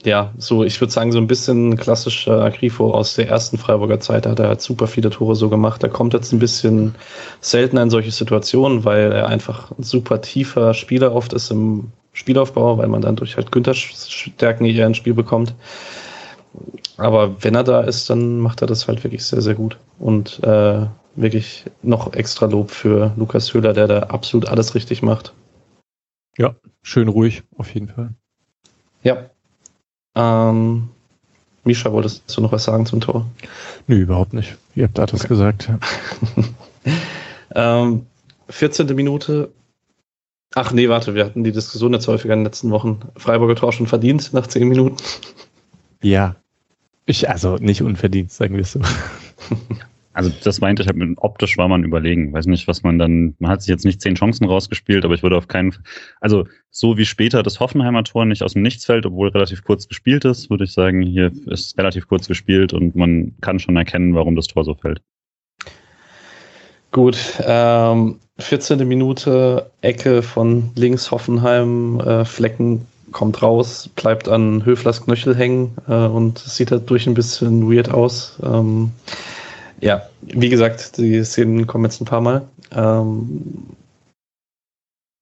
ja, so, ich würde sagen, so ein bisschen klassischer Grifo aus der ersten Freiburger Zeit. Da hat er halt super viele Tore so gemacht. Er kommt jetzt ein bisschen seltener in solche Situationen, weil er einfach ein super tiefer Spieler oft ist im Spielaufbau, weil man dann durch halt Günther Stärken eher ins Spiel bekommt. Aber wenn er da ist, dann macht er das halt wirklich sehr, sehr gut. Und äh, wirklich noch extra Lob für Lukas Höhler, der da absolut alles richtig macht. Ja, schön ruhig, auf jeden Fall. Ja, ähm, Misha, wolltest du noch was sagen zum Tor? Nö, überhaupt nicht. Ihr habt alles okay. gesagt. ähm, 14. Minute. Ach nee, warte, wir hatten die Diskussion jetzt häufiger in den letzten Wochen. Freiburger Tor schon verdient nach 10 Minuten. Ja. Ich, also nicht unverdient, sagen wir es so. Also das meinte ich halt mit optisch war man überlegen. Weiß nicht, was man dann, man hat sich jetzt nicht zehn Chancen rausgespielt, aber ich würde auf keinen, also so wie später das Hoffenheimer Tor nicht aus dem Nichts fällt, obwohl relativ kurz gespielt ist, würde ich sagen, hier ist relativ kurz gespielt und man kann schon erkennen, warum das Tor so fällt. Gut, ähm, 14. Minute, Ecke von links Hoffenheim, äh, Flecken kommt raus, bleibt an Höflers Knöchel hängen äh, und sieht dadurch ein bisschen weird aus. Ähm, ja, wie gesagt, die Szenen kommen jetzt ein paar Mal. Ähm,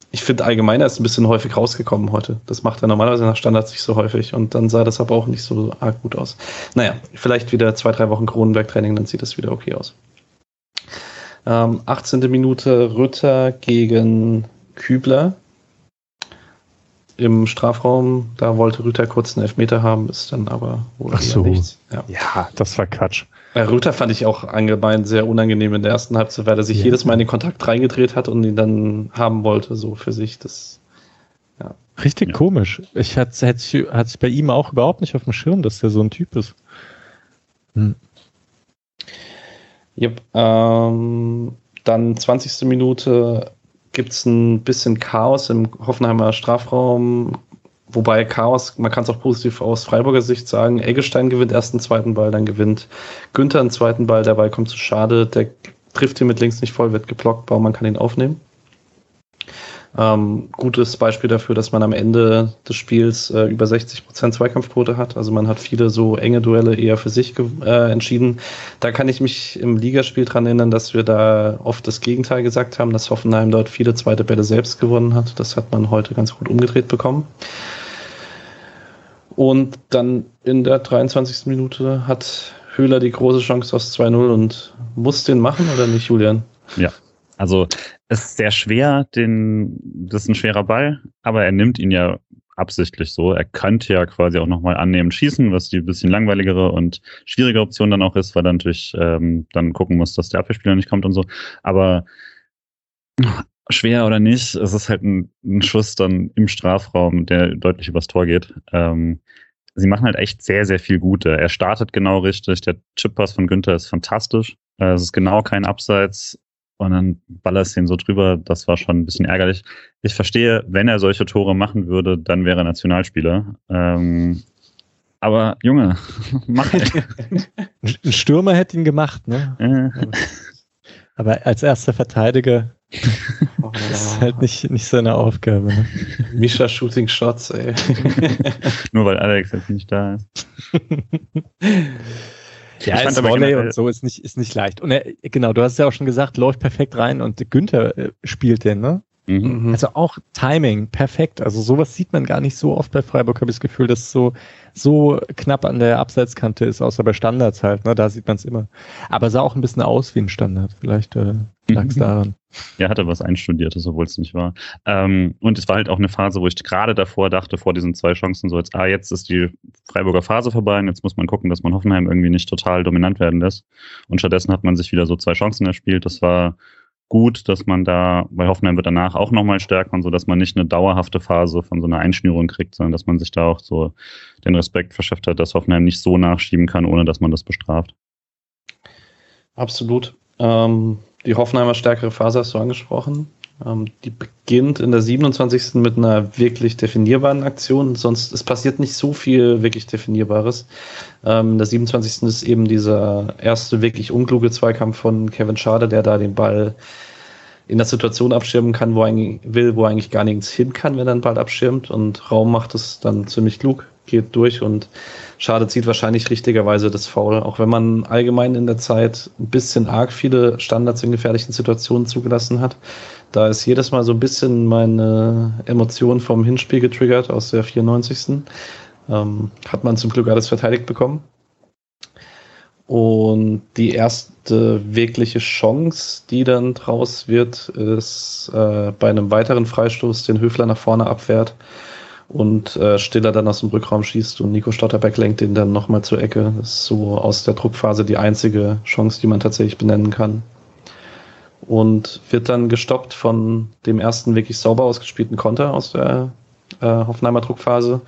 ich finde allgemein, er ist ein bisschen häufig rausgekommen heute. Das macht er normalerweise nach Standards nicht so häufig und dann sah das aber auch nicht so arg gut aus. Naja, vielleicht wieder zwei, drei Wochen Kronenberg-Training, dann sieht das wieder okay aus. Ähm, 18. Minute Rütter gegen Kübler im Strafraum. Da wollte Rütter kurz einen Elfmeter haben, ist dann aber wohl Ach so. nichts. Ja. ja, das war Quatsch. Bei Rüther fand ich auch allgemein sehr unangenehm in der ersten Halbzeit, weil er sich ja. jedes Mal in den Kontakt reingedreht hat und ihn dann haben wollte, so für sich. Das, ja. Richtig komisch. Ich hatte es bei ihm auch überhaupt nicht auf dem Schirm, dass der so ein Typ ist. Hm. Yep, ähm, dann 20. Minute gibt es ein bisschen Chaos im Hoffenheimer Strafraum. Wobei Chaos, man kann es auch positiv aus Freiburger Sicht sagen, Eggestein gewinnt erst einen zweiten Ball, dann gewinnt Günther einen zweiten Ball, der Ball kommt zu schade, der trifft ihn mit links nicht voll, wird geblockt, Baumann kann ihn aufnehmen. Ähm, gutes Beispiel dafür, dass man am Ende des Spiels äh, über 60% Zweikampfquote hat. Also man hat viele so enge Duelle eher für sich äh, entschieden. Da kann ich mich im Ligaspiel dran erinnern, dass wir da oft das Gegenteil gesagt haben, dass Hoffenheim dort viele zweite Bälle selbst gewonnen hat. Das hat man heute ganz gut umgedreht bekommen. Und dann in der 23. Minute hat Höhler die große Chance aus 2-0 und muss den machen oder nicht, Julian? Ja, also es ist sehr schwer, den, das ist ein schwerer Ball, aber er nimmt ihn ja absichtlich so. Er könnte ja quasi auch nochmal annehmend schießen, was die bisschen langweiligere und schwierige Option dann auch ist, weil er natürlich ähm, dann gucken muss, dass der Abwehrspieler nicht kommt und so. Aber schwer oder nicht, es ist halt ein, ein, Schuss dann im Strafraum, der deutlich übers Tor geht. Ähm, sie machen halt echt sehr, sehr viel Gute. Er startet genau richtig. Der Chippass von Günther ist fantastisch. Äh, es ist genau kein Abseits. Und dann ballerst ihn so drüber. Das war schon ein bisschen ärgerlich. Ich verstehe, wenn er solche Tore machen würde, dann wäre er Nationalspieler. Ähm, aber Junge, mach Ein Stürmer hätte ihn gemacht, ne? aber als erster Verteidiger Das ist halt nicht, nicht seine Aufgabe. Ne? Misha Shooting Shots, ey. Nur weil Alex jetzt nicht da ist. Ja, ist Volley und so ist nicht, ist nicht leicht. Und er, genau, du hast ja auch schon gesagt, läuft perfekt rein und Günther äh, spielt den, ne? Mhm. Also auch Timing, perfekt. Also sowas sieht man gar nicht so oft bei Freiburg, habe ich das Gefühl, dass es so, so knapp an der Abseitskante ist, außer bei Standards halt, ne? Da sieht man es immer. Aber sah auch ein bisschen aus wie ein Standard. Vielleicht äh, lag es mhm. daran. Ja, hatte was Einstudiertes, obwohl es nicht war. Ähm, und es war halt auch eine Phase, wo ich gerade davor dachte, vor diesen zwei Chancen, so jetzt, ah, jetzt ist die Freiburger Phase vorbei und jetzt muss man gucken, dass man Hoffenheim irgendwie nicht total dominant werden lässt. Und stattdessen hat man sich wieder so zwei Chancen erspielt. Das war gut, dass man da, weil Hoffenheim wird danach auch nochmal stärker und so, dass man nicht eine dauerhafte Phase von so einer Einschnürung kriegt, sondern dass man sich da auch so den Respekt verschafft hat, dass Hoffenheim nicht so nachschieben kann, ohne dass man das bestraft. Absolut. Ähm, die Hoffenheimer stärkere Phase hast du angesprochen. Ähm, die beginnt in der 27. mit einer wirklich definierbaren Aktion. Sonst, es passiert nicht so viel wirklich Definierbares. Ähm, in der 27. ist eben dieser erste wirklich unkluge Zweikampf von Kevin Schade, der da den Ball in der Situation abschirmen kann, wo er eigentlich will, wo er eigentlich gar nichts hin kann, wenn er den Ball abschirmt. Und Raum macht es dann ziemlich klug, geht durch und Schade zieht wahrscheinlich richtigerweise das Foul, auch wenn man allgemein in der Zeit ein bisschen arg viele Standards in gefährlichen Situationen zugelassen hat. Da ist jedes Mal so ein bisschen meine Emotion vom Hinspiel getriggert aus der 94. Ähm, hat man zum Glück alles verteidigt bekommen. Und die erste wirkliche Chance, die dann draus wird, ist äh, bei einem weiteren Freistoß, den Höfler nach vorne abwehrt und äh, Stiller dann aus dem Rückraum schießt und Nico Stotterbeck lenkt den dann nochmal zur Ecke. Das ist so aus der Druckphase die einzige Chance, die man tatsächlich benennen kann. Und wird dann gestoppt von dem ersten wirklich sauber ausgespielten Konter aus der äh, Hoffenheimer Druckphase.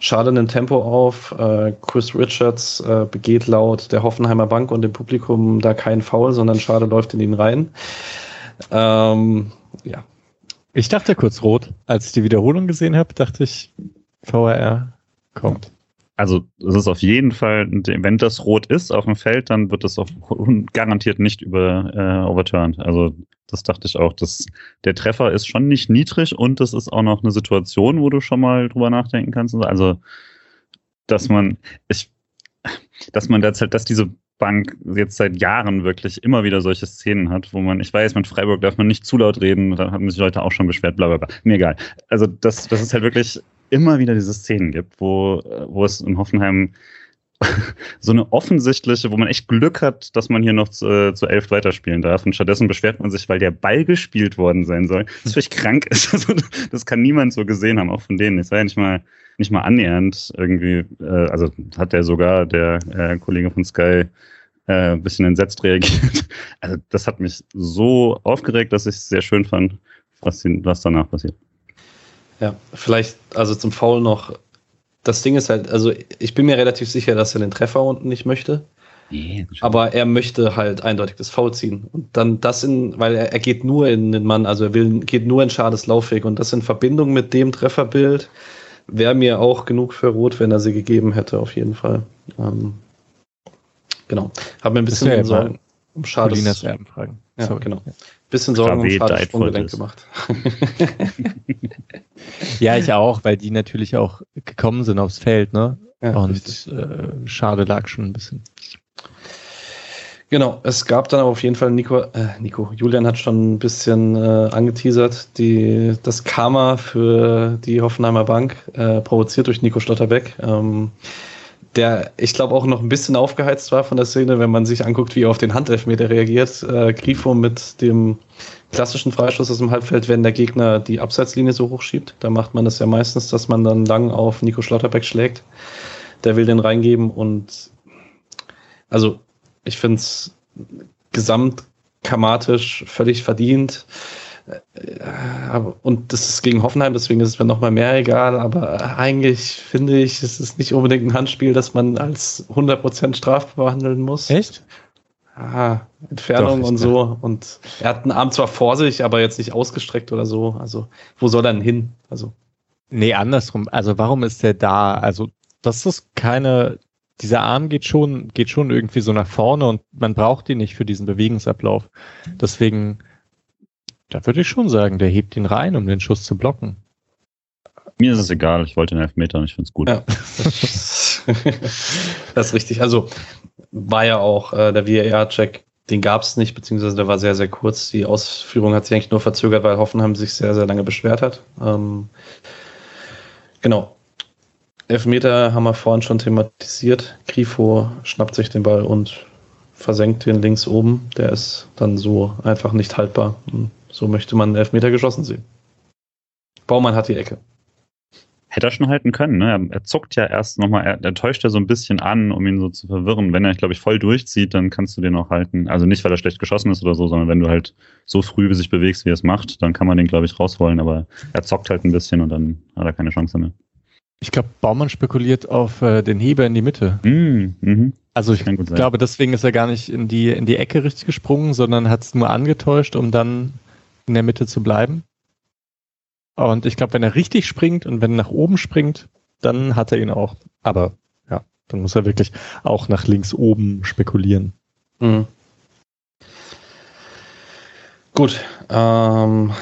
Schade nimmt Tempo auf. Äh, Chris Richards äh, begeht laut der Hoffenheimer Bank und dem Publikum da keinen Foul, sondern Schade läuft in ihn rein. Ähm, ja, ich dachte kurz rot. Als ich die Wiederholung gesehen habe, dachte ich, VRR kommt. Also es ist auf jeden Fall, wenn das rot ist auf dem Feld, dann wird das auch garantiert nicht über äh, overturned. Also das dachte ich auch. Das, der Treffer ist schon nicht niedrig und das ist auch noch eine Situation, wo du schon mal drüber nachdenken kannst. Also, dass man, ich, dass man derzeit, dass diese Bank jetzt seit Jahren wirklich immer wieder solche Szenen hat, wo man, ich weiß, mit Freiburg darf man nicht zu laut reden, da haben sich Leute auch schon beschwert, bla bla bla. Mir egal. Also, dass, dass es halt wirklich immer wieder diese Szenen gibt, wo, wo es in Hoffenheim so eine offensichtliche, wo man echt Glück hat, dass man hier noch zu, äh, zu elf weiterspielen darf. Und stattdessen beschwert man sich, weil der Ball gespielt worden sein soll. Das völlig krank ist. Also, das kann niemand so gesehen haben, auch von denen. Es war ja nicht mal, nicht mal annähernd irgendwie, äh, also hat der sogar, der äh, Kollege von Sky, äh, ein bisschen entsetzt reagiert. Also das hat mich so aufgeregt, dass ich es sehr schön fand, was, was danach passiert. Ja, vielleicht, also zum Foul noch, das Ding ist halt, also ich bin mir relativ sicher, dass er den Treffer unten nicht möchte. Nee, aber er möchte halt eindeutig das Foul ziehen. Und dann das in, weil er, er geht nur in den Mann, also er will, geht nur in Schades Laufweg und das in Verbindung mit dem Trefferbild wäre mir auch genug für Rot, wenn er sie gegeben hätte, auf jeden Fall. Ähm, genau. Hab mir ein bisschen Sorgen um Schades. Erbenfragen. Ja, Sorry. genau. Bisschen Sorgen um Sprunggelenk gemacht. ja, ich auch, weil die natürlich auch gekommen sind aufs Feld, ne? Ja, und äh, Schade lag schon ein bisschen. Genau, es gab dann aber auf jeden Fall Nico, äh, Nico, Julian hat schon ein bisschen äh, angeteasert, die, das Karma für die Hoffenheimer Bank, äh, provoziert durch Nico Stotterbeck. Ähm, der, ich glaube, auch noch ein bisschen aufgeheizt war von der Szene, wenn man sich anguckt, wie er auf den Handelfmeter reagiert. Äh, Grifo mit dem klassischen Freistoß aus dem Halbfeld, wenn der Gegner die Abseitslinie so hochschiebt. Da macht man das ja meistens, dass man dann lang auf Nico Schlotterbeck schlägt. Der will den reingeben und also ich finde es gesamtkamatisch völlig verdient. Äh, und das ist gegen Hoffenheim, deswegen ist es mir nochmal mehr egal. Aber eigentlich finde ich, es ist nicht unbedingt ein Handspiel, das man als 100% strafbar behandeln muss. Echt? Ah, Entfernung Doch, und so. Und er hat einen Arm zwar vor sich, aber jetzt nicht ausgestreckt oder so. Also, wo soll er denn hin? Also. Nee, andersrum. Also, warum ist der da? Also, das ist keine, dieser Arm geht schon, geht schon irgendwie so nach vorne und man braucht ihn nicht für diesen Bewegungsablauf. Deswegen, Da würde ich schon sagen, der hebt ihn rein, um den Schuss zu blocken. Mir ist es egal, ich wollte den Elfmeter und ich finde es gut. Ja. das ist richtig. Also war ja auch äh, der VAR-Check, den gab es nicht, beziehungsweise der war sehr, sehr kurz. Die Ausführung hat sich eigentlich nur verzögert, weil Hoffenheim sich sehr, sehr lange beschwert hat. Ähm, genau. Elfmeter haben wir vorhin schon thematisiert. Grifo schnappt sich den Ball und versenkt den links oben. Der ist dann so einfach nicht haltbar. So möchte man einen Elfmeter geschossen sehen. Baumann hat die Ecke. Hätte er schon halten können, ne? Er, zuckt ja erst nochmal, er, er täuscht ja so ein bisschen an, um ihn so zu verwirren. Wenn er, glaube ich, voll durchzieht, dann kannst du den auch halten. Also nicht, weil er schlecht geschossen ist oder so, sondern wenn du halt so früh sich bewegst, wie er es macht, dann kann man den, glaube ich, rausholen. Aber er zockt halt ein bisschen und dann hat er keine Chance mehr. Ich glaube, Baumann spekuliert auf äh, den Heber in die Mitte. Mm, mhm. Also ich glaube, deswegen ist er gar nicht in die, in die Ecke richtig gesprungen, sondern hat es nur angetäuscht, um dann in der Mitte zu bleiben. Und ich glaube, wenn er richtig springt und wenn er nach oben springt, dann hat er ihn auch. Aber ja, dann muss er wirklich auch nach links oben spekulieren. Mhm. Gut. Ähm,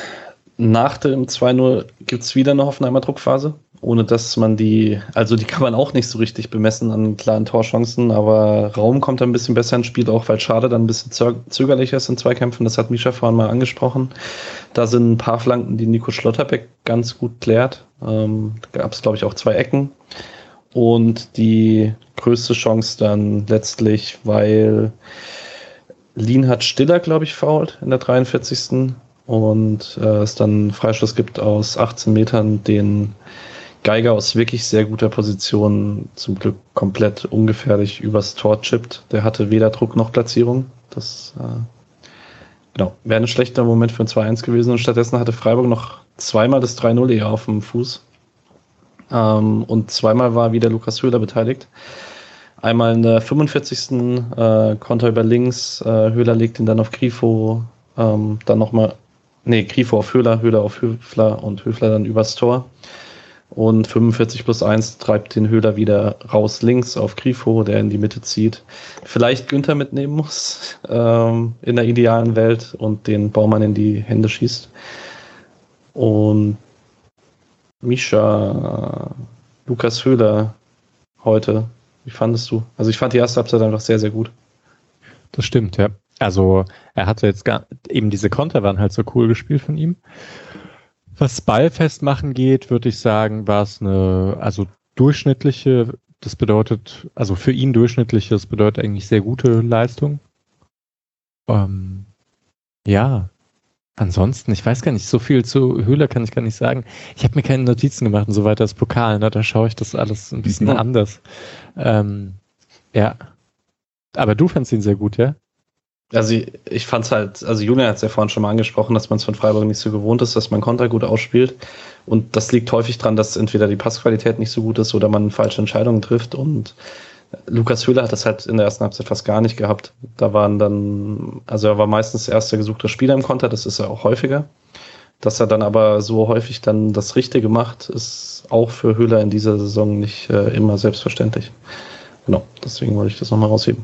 nach dem 2-0 gibt es wieder eine Hoffenheimer Druckphase ohne dass man die, also die kann man auch nicht so richtig bemessen an klaren Torchancen, aber Raum kommt ein bisschen besser ins Spiel, auch weil Schade dann ein bisschen zögerlicher ist in Zweikämpfen, das hat Misha vorhin mal angesprochen. Da sind ein paar Flanken, die Nico Schlotterbeck ganz gut klärt. Ähm, gab es, glaube ich, auch zwei Ecken. Und die größte Chance dann letztlich, weil Lien hat Stiller, glaube ich, fault in der 43. Und äh, es dann Freischluss gibt aus 18 Metern, den Geiger aus wirklich sehr guter Position zum Glück komplett ungefährlich übers Tor chippt. Der hatte weder Druck noch Platzierung. Das äh, genau, wäre ein schlechter Moment für ein 2-1 gewesen. Und stattdessen hatte Freiburg noch zweimal das 3-0 eher auf dem Fuß. Ähm, und zweimal war wieder Lukas Höhler beteiligt. Einmal in der 45. Äh, Konter über links. Äh, Höhler legt ihn dann auf Grifo. Ähm, dann nochmal, nee, Grifo auf Höhler, Höhler auf Höfler und Höfler dann übers Tor. Und 45 plus 1 treibt den Höhler wieder raus links auf Grifo, der in die Mitte zieht. Vielleicht Günther mitnehmen muss ähm, in der idealen Welt und den Baumann in die Hände schießt. Und Misha, Lukas Höhler heute, wie fandest du? Also ich fand die erste Halbzeit einfach sehr, sehr gut. Das stimmt, ja. Also er hatte jetzt gar, eben diese Konter waren halt so cool gespielt von ihm. Was Ballfestmachen geht, würde ich sagen, war es eine, also durchschnittliche, das bedeutet, also für ihn durchschnittliche, das bedeutet eigentlich sehr gute Leistung. Ähm, ja, ansonsten, ich weiß gar nicht, so viel zu Höhler kann ich gar nicht sagen. Ich habe mir keine Notizen gemacht und so weiter als Pokal, ne? da schaue ich das alles ein bisschen mhm. anders. Ähm, ja. Aber du fandst ihn sehr gut, ja? Also ich fand es halt, also Julian hat es ja vorhin schon mal angesprochen, dass man es von Freiburg nicht so gewohnt ist, dass man Konter gut ausspielt. Und das liegt häufig daran, dass entweder die Passqualität nicht so gut ist oder man falsche Entscheidungen trifft. Und Lukas Höhler hat das halt in der ersten Halbzeit fast gar nicht gehabt. Da waren dann, also er war meistens der erste gesuchte Spieler im Konter, das ist er auch häufiger. Dass er dann aber so häufig dann das Richtige macht, ist auch für Höhler in dieser Saison nicht äh, immer selbstverständlich. Genau, deswegen wollte ich das nochmal rausheben.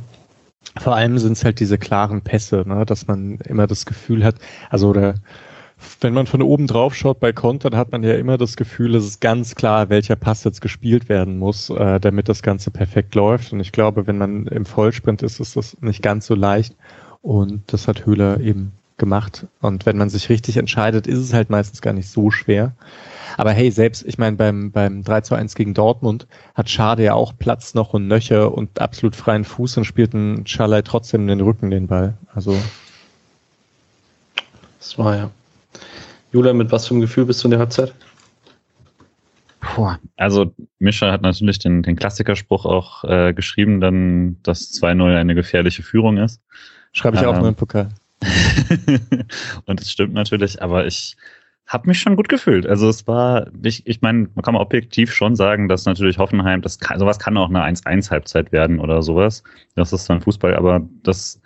Vor allem sind es halt diese klaren Pässe, ne, dass man immer das Gefühl hat, also oder wenn man von oben drauf schaut bei Kontern, hat man ja immer das Gefühl, es ist ganz klar, welcher Pass jetzt gespielt werden muss, äh, damit das Ganze perfekt läuft. Und ich glaube, wenn man im Vollsprint ist, ist das nicht ganz so leicht. Und das hat Höhler eben gemacht. Und wenn man sich richtig entscheidet, ist es halt meistens gar nicht so schwer. Aber hey, selbst, ich meine, beim, beim 3 zu 1 gegen Dortmund hat Schade ja auch Platz noch und Nöcher und absolut freien Fuß und spielt ein Schalai trotzdem in den Rücken den Ball. Also. Das war ja. Julia, mit was für einem Gefühl bist du in der Halbzeit? Puh, also Mischa hat natürlich den, den Klassikerspruch auch äh, geschrieben, dann, dass 2-0 eine gefährliche Führung ist. Schreibe ich ähm, auch nur im Pokal. und es stimmt natürlich, aber ich, habe mich schon gut gefühlt. Also es war, ich, ich meine, man kann objektiv schon sagen, dass natürlich Hoffenheim, das kann, sowas kann auch eine 1-1-Halbzeit werden oder sowas. Das ist dann Fußball, aber das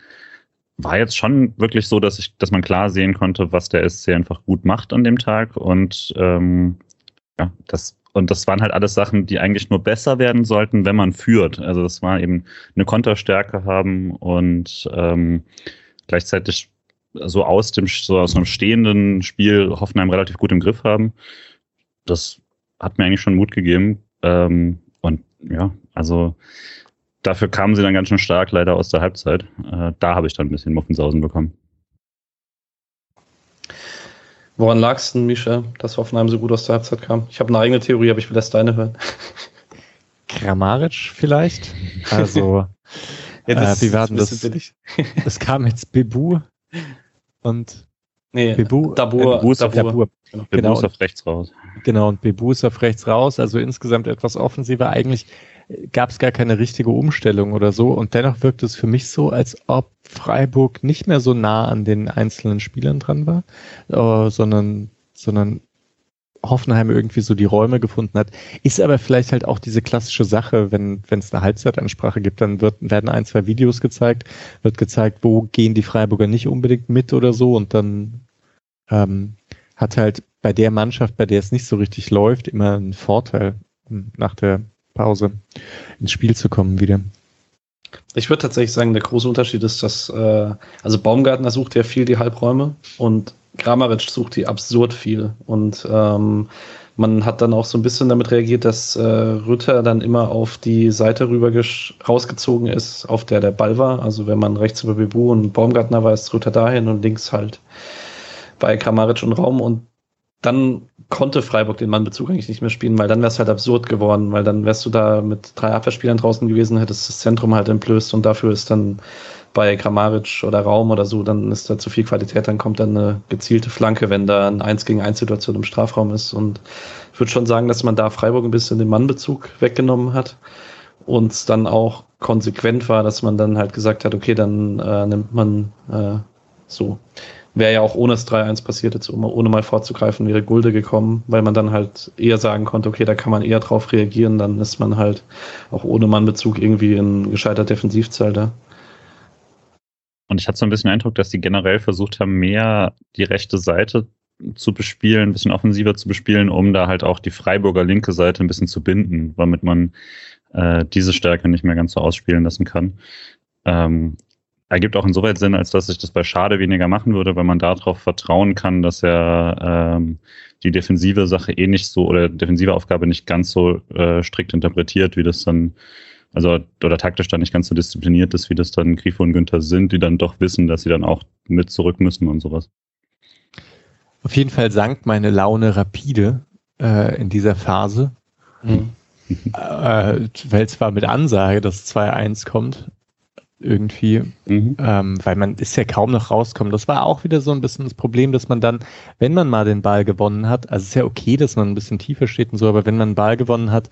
war jetzt schon wirklich so, dass ich, dass man klar sehen konnte, was der SC einfach gut macht an dem Tag. Und ähm, ja, das und das waren halt alles Sachen, die eigentlich nur besser werden sollten, wenn man führt. Also das war eben eine Konterstärke haben und ähm, gleichzeitig so aus dem so aus einem stehenden Spiel Hoffenheim relativ gut im Griff haben. Das hat mir eigentlich schon Mut gegeben. Ähm, und ja, also dafür kamen sie dann ganz schön stark leider aus der Halbzeit. Äh, da habe ich dann ein bisschen Muffensausen bekommen. Woran lag es denn, Misha, dass Hoffenheim so gut aus der Halbzeit kam? Ich habe eine eigene Theorie, aber ich will erst deine hören. Kramaric vielleicht? Also, ja, das, äh, wie war denn das? Es kam jetzt Bebu und nee, Bebu, Dabur, äh, Bebu, Dabur. Dabur. Genau. Bebu genau. ist auf rechts raus. Genau, und Bebu ist auf rechts raus, also insgesamt etwas offensiver. Eigentlich gab es gar keine richtige Umstellung oder so. Und dennoch wirkt es für mich so, als ob Freiburg nicht mehr so nah an den einzelnen Spielern dran war, äh, sondern, sondern Hoffenheim irgendwie so die Räume gefunden hat. Ist aber vielleicht halt auch diese klassische Sache, wenn wenn es eine Halbzeitansprache gibt, dann wird, werden ein, zwei Videos gezeigt, wird gezeigt, wo gehen die Freiburger nicht unbedingt mit oder so und dann ähm, hat halt bei der Mannschaft, bei der es nicht so richtig läuft, immer einen Vorteil nach der Pause ins Spiel zu kommen wieder. Ich würde tatsächlich sagen, der große Unterschied ist, dass, äh, also Baumgartner sucht ja viel die Halbräume und Kramaric sucht die absurd viel. Und ähm, man hat dann auch so ein bisschen damit reagiert, dass äh, Rütter dann immer auf die Seite rüber rausgezogen ist, auf der der Ball war. Also wenn man rechts über Bebu und Baumgartner war, ist Rütter dahin und links halt bei Kramaric und Raum. Und dann konnte Freiburg den Mannbezug eigentlich nicht mehr spielen, weil dann wäre es halt absurd geworden, weil dann wärst du da mit drei Abwehrspielern draußen gewesen, hättest das Zentrum halt entblößt und dafür ist dann bei Kramaric oder Raum oder so, dann ist da zu viel Qualität, dann kommt dann eine gezielte Flanke, wenn da eine 1 gegen 1 Situation im Strafraum ist. Und ich würde schon sagen, dass man da Freiburg ein bisschen den Mannbezug weggenommen hat und es dann auch konsequent war, dass man dann halt gesagt hat, okay, dann äh, nimmt man äh, so wäre ja auch ohne das 3-1 passiert, jetzt ohne mal vorzugreifen, wäre Gulde gekommen, weil man dann halt eher sagen konnte, okay, da kann man eher drauf reagieren, dann ist man halt auch ohne Mannbezug irgendwie ein gescheiter Defensivzelter. Und ich hatte so ein bisschen den Eindruck, dass die generell versucht haben, mehr die rechte Seite zu bespielen, ein bisschen offensiver zu bespielen, um da halt auch die Freiburger linke Seite ein bisschen zu binden, damit man äh, diese Stärke nicht mehr ganz so ausspielen lassen kann. Ähm, ergibt auch insoweit Sinn, als dass ich das bei Schade weniger machen würde, weil man darauf vertrauen kann, dass er ähm, die defensive Sache eh nicht so oder defensive Aufgabe nicht ganz so äh, strikt interpretiert, wie das dann, also oder taktisch dann nicht ganz so diszipliniert ist, wie das dann Grifo und Günther sind, die dann doch wissen, dass sie dann auch mit zurück müssen und sowas. Auf jeden Fall sank meine Laune rapide äh, in dieser Phase. Mhm. äh, weil zwar mit Ansage, dass 2-1 kommt, irgendwie, mhm. ähm, weil man ist ja kaum noch rauskommen. Das war auch wieder so ein bisschen das Problem, dass man dann, wenn man mal den Ball gewonnen hat, also es ist ja okay, dass man ein bisschen tiefer steht und so, aber wenn man einen Ball gewonnen hat,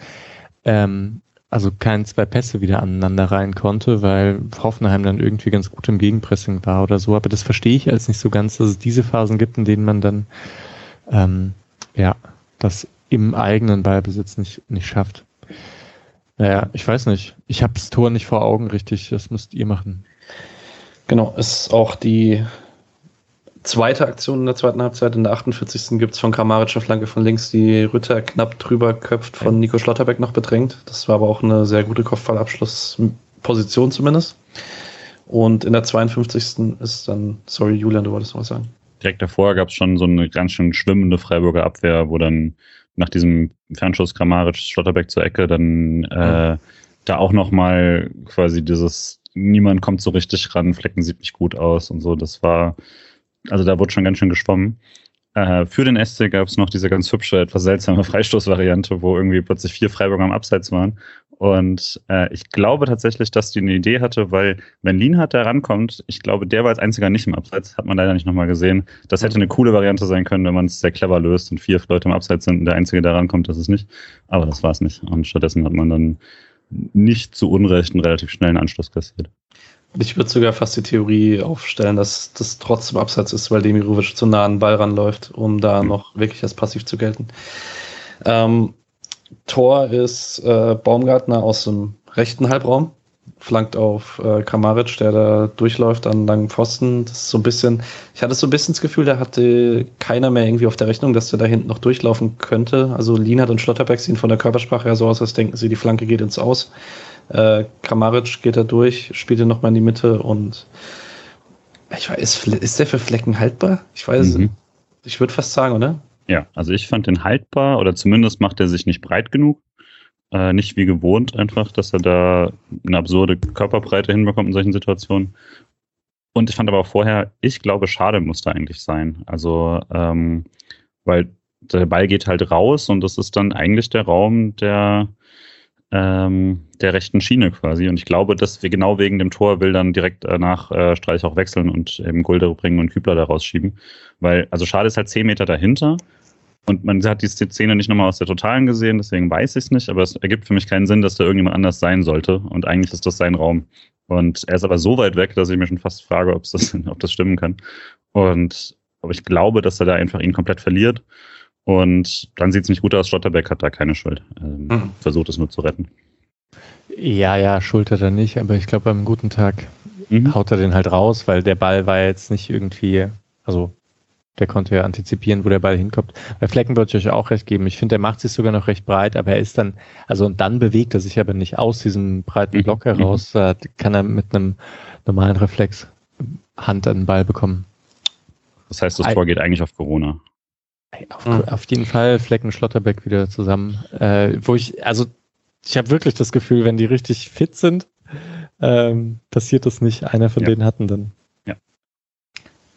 ähm, also kein zwei Pässe wieder aneinander rein konnte, weil Hoffenheim dann irgendwie ganz gut im Gegenpressing war oder so. Aber das verstehe ich als nicht so ganz, dass es diese Phasen gibt, in denen man dann ähm, ja das im eigenen Ballbesitz nicht, nicht schafft. Naja, ich weiß nicht. Ich habe das Tor nicht vor Augen richtig. Das müsst ihr machen. Genau, ist auch die zweite Aktion in der zweiten Halbzeit. In der 48. gibt es von Kramaric Flanke von links, die Rütter knapp drüber köpft, von Nico Schlotterbeck noch bedrängt. Das war aber auch eine sehr gute Kopfballabschlussposition zumindest. Und in der 52. ist dann, sorry Julian, du wolltest noch was sagen. Direkt davor gab es schon so eine ganz schön schwimmende Freiburger Abwehr, wo dann nach diesem Fernschuss Kramaric Schlotterbeck zur Ecke dann äh, da auch nochmal quasi dieses niemand kommt so richtig ran, Flecken sieht nicht gut aus und so. Das war, also da wurde schon ganz schön geschwommen. Äh, für den SC gab es noch diese ganz hübsche, etwas seltsame Freistoßvariante, wo irgendwie plötzlich vier Freiburger am Abseits waren und äh, ich glaube tatsächlich, dass die eine Idee hatte, weil wenn Lienhardt da rankommt, ich glaube, der war als einziger nicht im Abseits, hat man leider nicht nochmal gesehen. Das hätte eine coole Variante sein können, wenn man es sehr clever löst und vier Leute im Abseits sind und der Einzige, der rankommt, das ist nicht. Aber das war es nicht. Und stattdessen hat man dann nicht zu Unrecht einen relativ schnellen Anschluss kassiert. Ich würde sogar fast die Theorie aufstellen, dass das trotzdem Abseits ist, weil Demirovic zu nah an den Ball ranläuft, um da mhm. noch wirklich als passiv zu gelten. Ähm, Tor ist äh, Baumgartner aus dem rechten Halbraum, flankt auf äh, Kramaric, der da durchläuft an langen Pfosten. Das ist so ein bisschen, ich hatte so ein bisschen das Gefühl, da hatte keiner mehr irgendwie auf der Rechnung, dass der da hinten noch durchlaufen könnte. Also Lienhardt und Schlotterbeck sehen von der Körpersprache her so aus, als denken sie, die Flanke geht ins Aus. Äh, Kramaric geht da durch, spielt ihn nochmal in die Mitte und Ich weiß, ist der für Flecken haltbar? Ich weiß, mhm. ich würde fast sagen, oder? Ja, also ich fand den haltbar oder zumindest macht er sich nicht breit genug. Äh, nicht wie gewohnt einfach, dass er da eine absurde Körperbreite hinbekommt in solchen Situationen. Und ich fand aber auch vorher, ich glaube, schade musste eigentlich sein. Also, ähm, weil der Ball geht halt raus und das ist dann eigentlich der Raum der, ähm, der rechten Schiene quasi. Und ich glaube, dass wir genau wegen dem Tor will dann direkt nach äh, Streich auch wechseln und eben Gulde bringen und Kübler da rausschieben. Weil, also schade ist halt zehn Meter dahinter. Und man hat die Szene nicht nochmal aus der Totalen gesehen, deswegen weiß ich es nicht, aber es ergibt für mich keinen Sinn, dass da irgendjemand anders sein sollte. Und eigentlich ist das sein Raum. Und er ist aber so weit weg, dass ich mir schon fast frage, ob das, ob das stimmen kann. Und aber ich glaube, dass er da einfach ihn komplett verliert. Und dann sieht es nicht gut aus. Schlotterbeck hat da keine Schuld. Ähm, mhm. Versucht es nur zu retten. Ja, ja, Schuld hat er nicht, aber ich glaube, beim guten Tag mhm. haut er den halt raus, weil der Ball war jetzt nicht irgendwie, also der konnte ja antizipieren, wo der Ball hinkommt. Bei Flecken würde ich euch auch recht geben. Ich finde, der macht sich sogar noch recht breit, aber er ist dann, also und dann bewegt er sich aber nicht aus diesem breiten Block mhm. heraus. Da kann er mit einem normalen Reflex Hand an den Ball bekommen. Das heißt, das Tor geht eigentlich auf Corona. Auf, mhm. auf jeden Fall Flecken Schlotterbeck wieder zusammen. Äh, wo ich, also ich habe wirklich das Gefühl, wenn die richtig fit sind, ähm, passiert das nicht. Einer von ja. denen hatten dann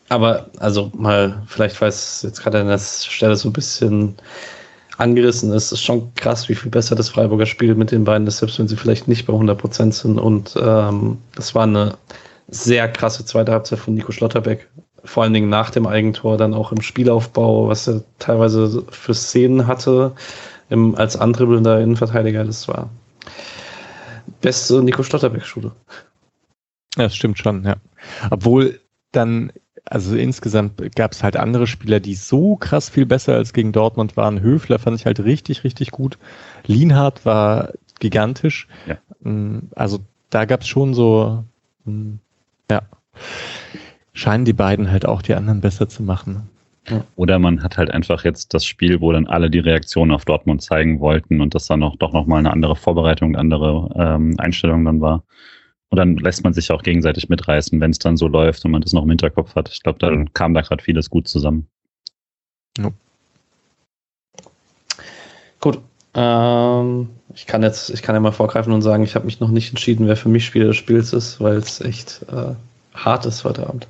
aber also mal, vielleicht weil es jetzt gerade an der Stelle so ein bisschen angerissen ist, ist schon krass, wie viel besser das Freiburger Spiel mit den beiden ist, selbst wenn sie vielleicht nicht bei 100% sind. Und ähm, das war eine sehr krasse zweite Halbzeit von Nico Schlotterbeck. Vor allen Dingen nach dem Eigentor, dann auch im Spielaufbau, was er teilweise für Szenen hatte, im, als andribbelnder Innenverteidiger. Das war beste Nico Schlotterbeck-Schule. Ja, das stimmt schon, ja. Obwohl dann also insgesamt gab es halt andere Spieler, die so krass viel besser als gegen Dortmund waren. Höfler fand ich halt richtig, richtig gut. Lienhardt war gigantisch. Ja. Mm, also da gab es schon so, mm, ja, scheinen die beiden halt auch die anderen besser zu machen. Oder man hat halt einfach jetzt das Spiel, wo dann alle die Reaktion auf Dortmund zeigen wollten und das dann auch doch nochmal eine andere Vorbereitung, andere ähm, Einstellung dann war. Und dann lässt man sich auch gegenseitig mitreißen, wenn es dann so läuft und man das noch im Hinterkopf hat. Ich glaube, dann kam da gerade vieles gut zusammen. Ja. Gut. Ähm, ich kann jetzt, ich kann ja mal vorgreifen und sagen, ich habe mich noch nicht entschieden, wer für mich Spieler des Spiels ist, weil es echt äh, hart ist heute Abend.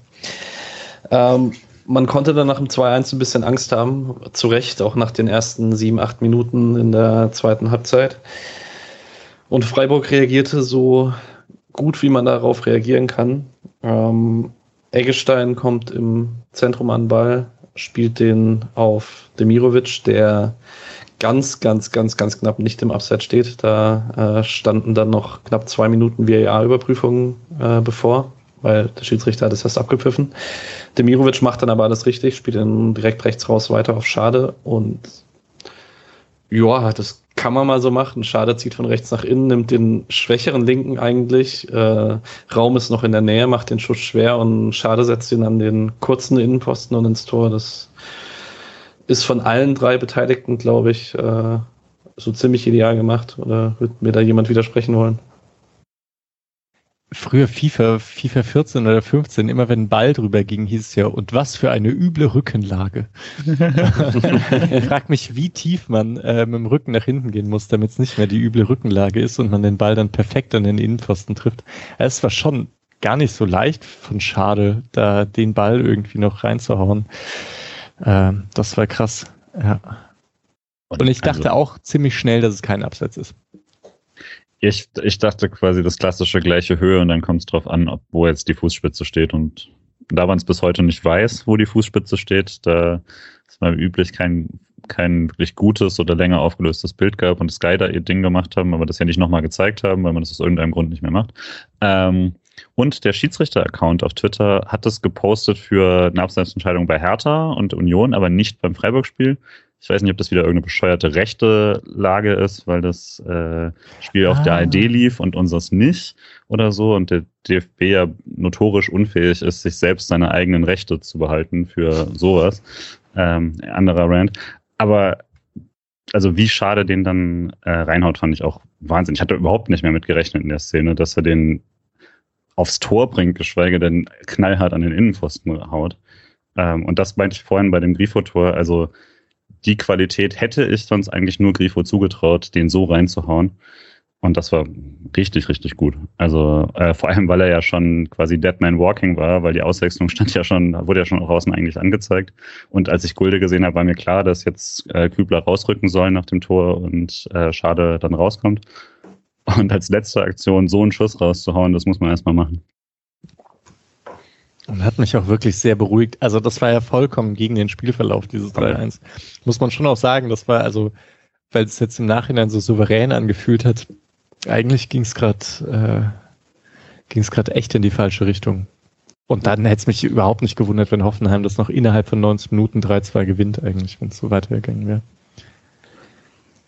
Ähm, man konnte dann nach dem 2-1 ein bisschen Angst haben, zu Recht, auch nach den ersten sieben, acht Minuten in der zweiten Halbzeit. Und Freiburg reagierte so gut, wie man darauf reagieren kann. Ähm, Eggestein kommt im Zentrum an den Ball, spielt den auf Demirovic, der ganz, ganz, ganz, ganz knapp nicht im Abseits steht. Da äh, standen dann noch knapp zwei Minuten VAR-Überprüfungen äh, bevor, weil der Schiedsrichter hat es erst abgepfiffen. Demirovic macht dann aber alles richtig, spielt dann direkt rechts raus weiter auf Schade und ja, das kann man mal so machen. Schade zieht von rechts nach innen, nimmt den schwächeren Linken eigentlich. Äh, Raum ist noch in der Nähe, macht den Schuss schwer und Schade setzt ihn an den kurzen Innenposten und ins Tor. Das ist von allen drei Beteiligten, glaube ich, äh, so ziemlich ideal gemacht. Oder wird mir da jemand widersprechen wollen? Früher FIFA, FIFA 14 oder 15, immer wenn ein Ball drüber ging, hieß es ja, und was für eine üble Rückenlage. ich frag mich, wie tief man äh, mit dem Rücken nach hinten gehen muss, damit es nicht mehr die üble Rückenlage ist und man den Ball dann perfekt an den Innenpfosten trifft. Es war schon gar nicht so leicht von Schade, da den Ball irgendwie noch reinzuhauen. Ähm, das war krass. Ja. Und ich dachte also, auch ziemlich schnell, dass es kein Absatz ist. Ich, ich dachte quasi das klassische gleiche Höhe und dann kommt es drauf an, ob wo jetzt die Fußspitze steht. Und da man es bis heute nicht weiß, wo die Fußspitze steht, da ist mal üblich kein, kein wirklich gutes oder länger aufgelöstes Bild gab und Sky da ihr Ding gemacht haben, aber das ja nicht nochmal gezeigt haben, weil man das aus irgendeinem Grund nicht mehr macht. Ähm, und der Schiedsrichter-Account auf Twitter hat das gepostet für eine Abseitsentscheidung bei Hertha und Union, aber nicht beim Freiburg-Spiel. Ich weiß nicht, ob das wieder irgendeine bescheuerte rechte Lage ist, weil das äh, Spiel ah. auf der ARD lief und unseres nicht oder so und der DFB ja notorisch unfähig ist, sich selbst seine eigenen Rechte zu behalten für sowas. Ähm, anderer Rand. Aber also wie schade den dann äh, reinhaut, fand ich auch Wahnsinn. Ich hatte überhaupt nicht mehr mitgerechnet in der Szene, dass er den aufs Tor bringt, geschweige denn knallhart an den Innenpfosten haut. Ähm, und das meinte ich vorhin bei dem Grifo-Tor. Also die Qualität hätte ich sonst eigentlich nur Grifo zugetraut, den so reinzuhauen. Und das war richtig, richtig gut. Also äh, vor allem, weil er ja schon quasi Dead Man Walking war, weil die Auswechslung stand ja schon, wurde ja schon draußen eigentlich angezeigt. Und als ich Gulde gesehen habe, war mir klar, dass jetzt äh, Kübler rausrücken soll nach dem Tor und äh, Schade dann rauskommt. Und als letzte Aktion so einen Schuss rauszuhauen, das muss man erstmal machen. Und hat mich auch wirklich sehr beruhigt. Also das war ja vollkommen gegen den Spielverlauf, dieses 3-1. Muss man schon auch sagen, das war also, weil es jetzt im Nachhinein so souverän angefühlt hat, eigentlich ging es gerade äh, ging es gerade echt in die falsche Richtung. Und dann hätte es mich überhaupt nicht gewundert, wenn Hoffenheim das noch innerhalb von 90 Minuten 3-2 gewinnt, eigentlich, wenn es so weitergegangen wäre.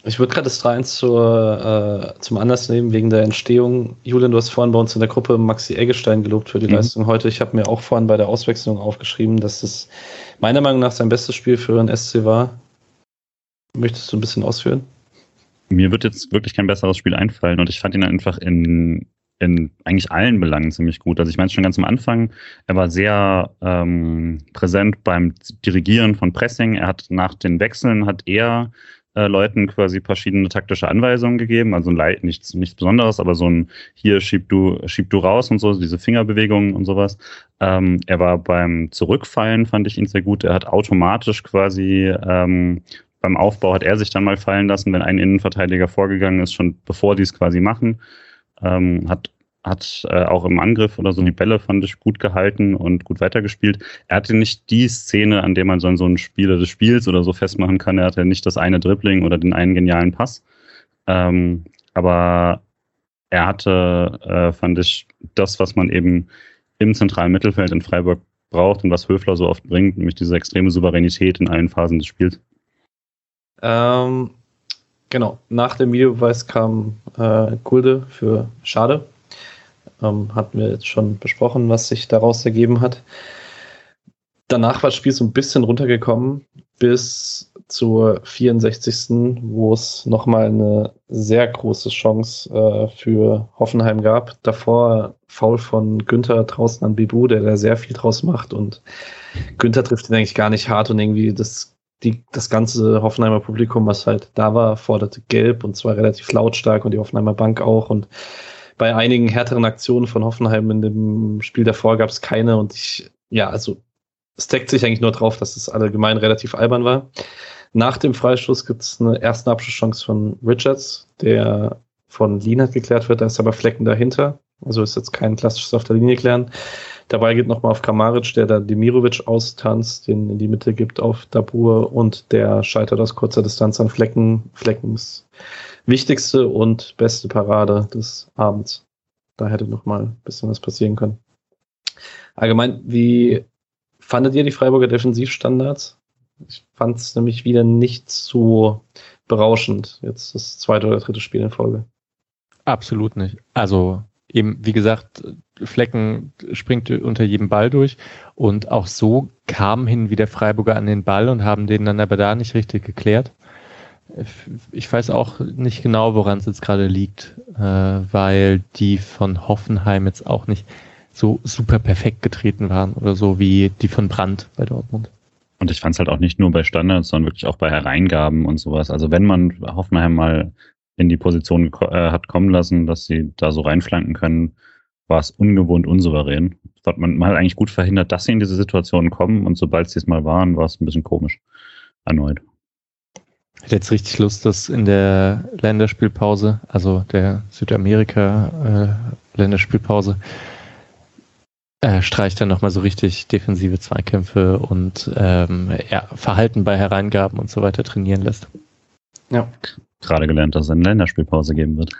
Ich würde gerade das 3-1 äh, zum Anlass nehmen, wegen der Entstehung. Julian, du hast vorhin bei uns in der Gruppe Maxi Eggestein gelobt für die mhm. Leistung heute. Ich habe mir auch vorhin bei der Auswechslung aufgeschrieben, dass es meiner Meinung nach sein bestes Spiel für den SC war. Möchtest du ein bisschen ausführen? Mir wird jetzt wirklich kein besseres Spiel einfallen und ich fand ihn einfach in, in eigentlich allen Belangen ziemlich gut. Also ich meine schon ganz am Anfang, er war sehr ähm, präsent beim Dirigieren von Pressing. Er hat nach den Wechseln hat er äh, Leuten quasi verschiedene taktische Anweisungen gegeben. Also nichts, nichts Besonderes, aber so ein hier schieb du, schieb du raus und so, diese Fingerbewegungen und sowas. Ähm, er war beim Zurückfallen, fand ich ihn sehr gut. Er hat automatisch quasi ähm, beim Aufbau hat er sich dann mal fallen lassen, wenn ein Innenverteidiger vorgegangen ist, schon bevor die es quasi machen. Ähm, hat hat äh, auch im Angriff oder so die Bälle, fand ich, gut gehalten und gut weitergespielt. Er hatte nicht die Szene, an der man so einen Spieler des Spiels oder so festmachen kann. Er hatte nicht das eine Dribbling oder den einen genialen Pass. Ähm, aber er hatte, äh, fand ich, das, was man eben im zentralen Mittelfeld in Freiburg braucht und was Höfler so oft bringt, nämlich diese extreme Souveränität in allen Phasen des Spiels. Ähm, genau, nach dem Videobeweis kam äh, Gulde für Schade ähm, hatten wir jetzt schon besprochen, was sich daraus ergeben hat. Danach war das Spiel so ein bisschen runtergekommen bis zur 64. wo es nochmal eine sehr große Chance äh, für Hoffenheim gab. Davor Foul von Günther draußen an Bibu, der da sehr viel draus macht und Günther trifft ihn eigentlich gar nicht hart und irgendwie das, die, das ganze Hoffenheimer Publikum, was halt da war, forderte gelb und zwar relativ lautstark und die Hoffenheimer Bank auch und bei einigen härteren Aktionen von Hoffenheim in dem Spiel davor gab es keine und ich, ja, also es deckt sich eigentlich nur drauf, dass es allgemein relativ albern war. Nach dem Freistoß gibt es eine erste Abschlusschance von Richards, der von Lienert geklärt wird, da ist aber Flecken dahinter. Also ist jetzt kein klassisches auf der Linie klären. Dabei geht nochmal auf Kamaric, der da Demirovic austanzt, den in die Mitte gibt auf Dabur und der scheitert aus kurzer Distanz an Flecken. Fleckens wichtigste und beste Parade des Abends. Da hätte noch mal ein bisschen was passieren können. Allgemein, wie fandet ihr die Freiburger Defensivstandards? Ich fand es nämlich wieder nicht so berauschend. Jetzt das zweite oder dritte Spiel in Folge. Absolut nicht. Also eben, wie gesagt, Flecken springt unter jedem Ball durch und auch so kamen hin wie der Freiburger an den Ball und haben den dann aber da nicht richtig geklärt ich weiß auch nicht genau, woran es jetzt gerade liegt, äh, weil die von Hoffenheim jetzt auch nicht so super perfekt getreten waren oder so wie die von Brandt bei Dortmund. Und ich fand es halt auch nicht nur bei Standards, sondern wirklich auch bei Hereingaben und sowas. Also wenn man Hoffenheim mal in die Position äh, hat kommen lassen, dass sie da so reinflanken können, war es ungewohnt unsouverän. Das hat man mal eigentlich gut verhindert, dass sie in diese Situation kommen und sobald sie es mal waren, war es ein bisschen komisch. Erneut hätte jetzt richtig Lust, dass in der Länderspielpause, also der Südamerika-Länderspielpause, äh, äh, streicht dann nochmal so richtig defensive Zweikämpfe und ähm, ja, Verhalten bei Hereingaben und so weiter trainieren lässt. Ja. Gerade gelernt, dass es eine Länderspielpause geben wird.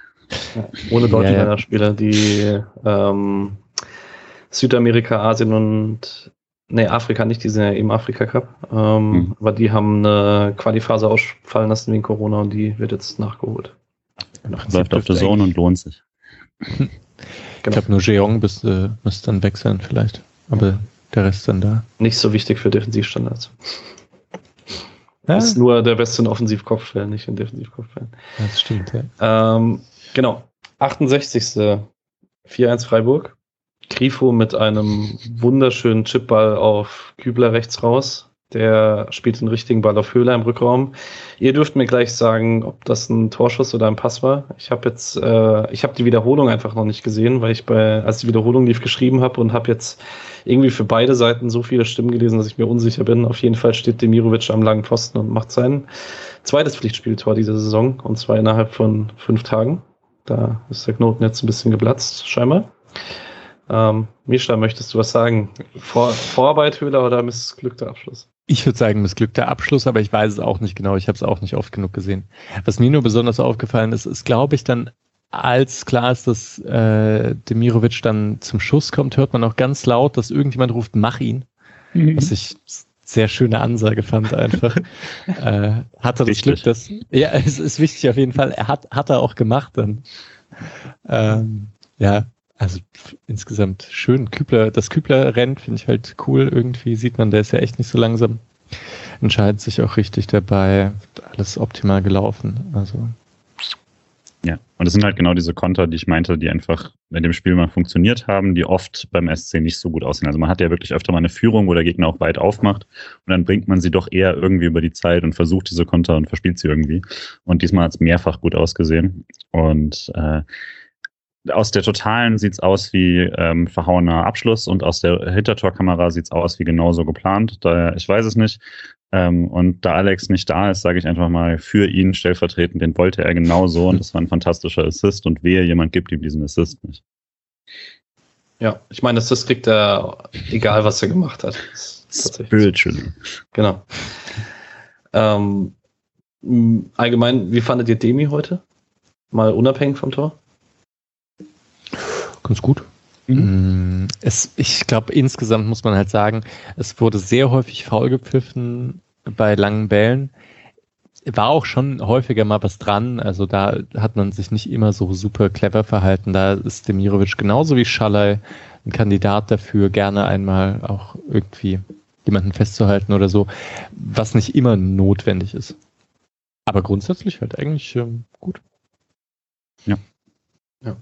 Ja, ohne deutsche ja, ja. Länderspieler, die ähm, Südamerika, Asien und Nee, Afrika nicht, die sind ja eben Afrika Cup. Ähm, mhm. Aber die haben eine Qualiphase ausfallen lassen wegen Corona und die wird jetzt nachgeholt. Läuft auf der Zone und lohnt sich. genau. Ich glaube, nur Jeong müsste, müsste dann wechseln vielleicht. Aber ja. der Rest dann da. Nicht so wichtig für Defensivstandards. Ja. Ist nur der Beste in Offensivkopfstellen, nicht in Defensivkopfstellen. Das stimmt, ja. Ähm, genau. 68. 4-1 Freiburg. Grifo mit einem wunderschönen Chipball auf Kübler rechts raus. Der spielt den richtigen Ball auf Höhler im Rückraum. Ihr dürft mir gleich sagen, ob das ein Torschuss oder ein Pass war. Ich habe jetzt, äh, ich habe die Wiederholung einfach noch nicht gesehen, weil ich bei, als die Wiederholung lief, geschrieben habe und habe jetzt irgendwie für beide Seiten so viele Stimmen gelesen, dass ich mir unsicher bin. Auf jeden Fall steht Demirovic am langen Pfosten und macht sein zweites Pflichtspieltor dieser Saison und zwar innerhalb von fünf Tagen. Da ist der Knoten jetzt ein bisschen geplatzt, scheinbar. Ähm, Mischa, möchtest du was sagen? Vor, Vorarbeit, Höhler oder missglückter Abschluss? Ich würde sagen, missglückter Abschluss, aber ich weiß es auch nicht genau. Ich habe es auch nicht oft genug gesehen. Was mir nur besonders aufgefallen ist, ist, glaube ich, dann, als klar ist, dass äh, Demirovic dann zum Schuss kommt, hört man auch ganz laut, dass irgendjemand ruft, mach ihn. Mhm. Was ich sehr schöne Ansage fand einfach. äh, hatte das Glück, dass, ja, es ist wichtig auf jeden Fall. Er hat, hat er auch gemacht dann. Ähm, ja, also insgesamt schön. Kübler, das Kübler rennt, finde ich halt cool. Irgendwie sieht man, der ist ja echt nicht so langsam. Entscheidet sich auch richtig dabei. Alles optimal gelaufen. Also. Ja, und es sind halt genau diese Konter, die ich meinte, die einfach in dem Spiel mal funktioniert haben, die oft beim SC nicht so gut aussehen. Also man hat ja wirklich öfter mal eine Führung, wo der Gegner auch weit aufmacht und dann bringt man sie doch eher irgendwie über die Zeit und versucht diese Konter und verspielt sie irgendwie. Und diesmal hat es mehrfach gut ausgesehen. Und äh, aus der Totalen sieht's aus wie ähm, verhauener Abschluss und aus der Hintertorkamera sieht's aus wie genauso geplant. Daher, ich weiß es nicht. Ähm, und da Alex nicht da ist, sage ich einfach mal für ihn stellvertretend, den wollte er genauso und das war ein fantastischer Assist und wehe, jemand gibt ihm diesen Assist nicht. Ja, ich meine, Assist kriegt er, egal was er gemacht hat. Spiritually. Genau. Ähm, allgemein, wie fandet ihr Demi heute? Mal unabhängig vom Tor? Ganz gut. Mhm. Mm, es, ich glaube, insgesamt muss man halt sagen, es wurde sehr häufig faul gepfiffen bei langen Bällen. War auch schon häufiger mal was dran. Also da hat man sich nicht immer so super clever verhalten. Da ist Demirovic genauso wie Schalay ein Kandidat dafür, gerne einmal auch irgendwie jemanden festzuhalten oder so, was nicht immer notwendig ist. Aber grundsätzlich halt eigentlich ähm, gut. Ja. Ja.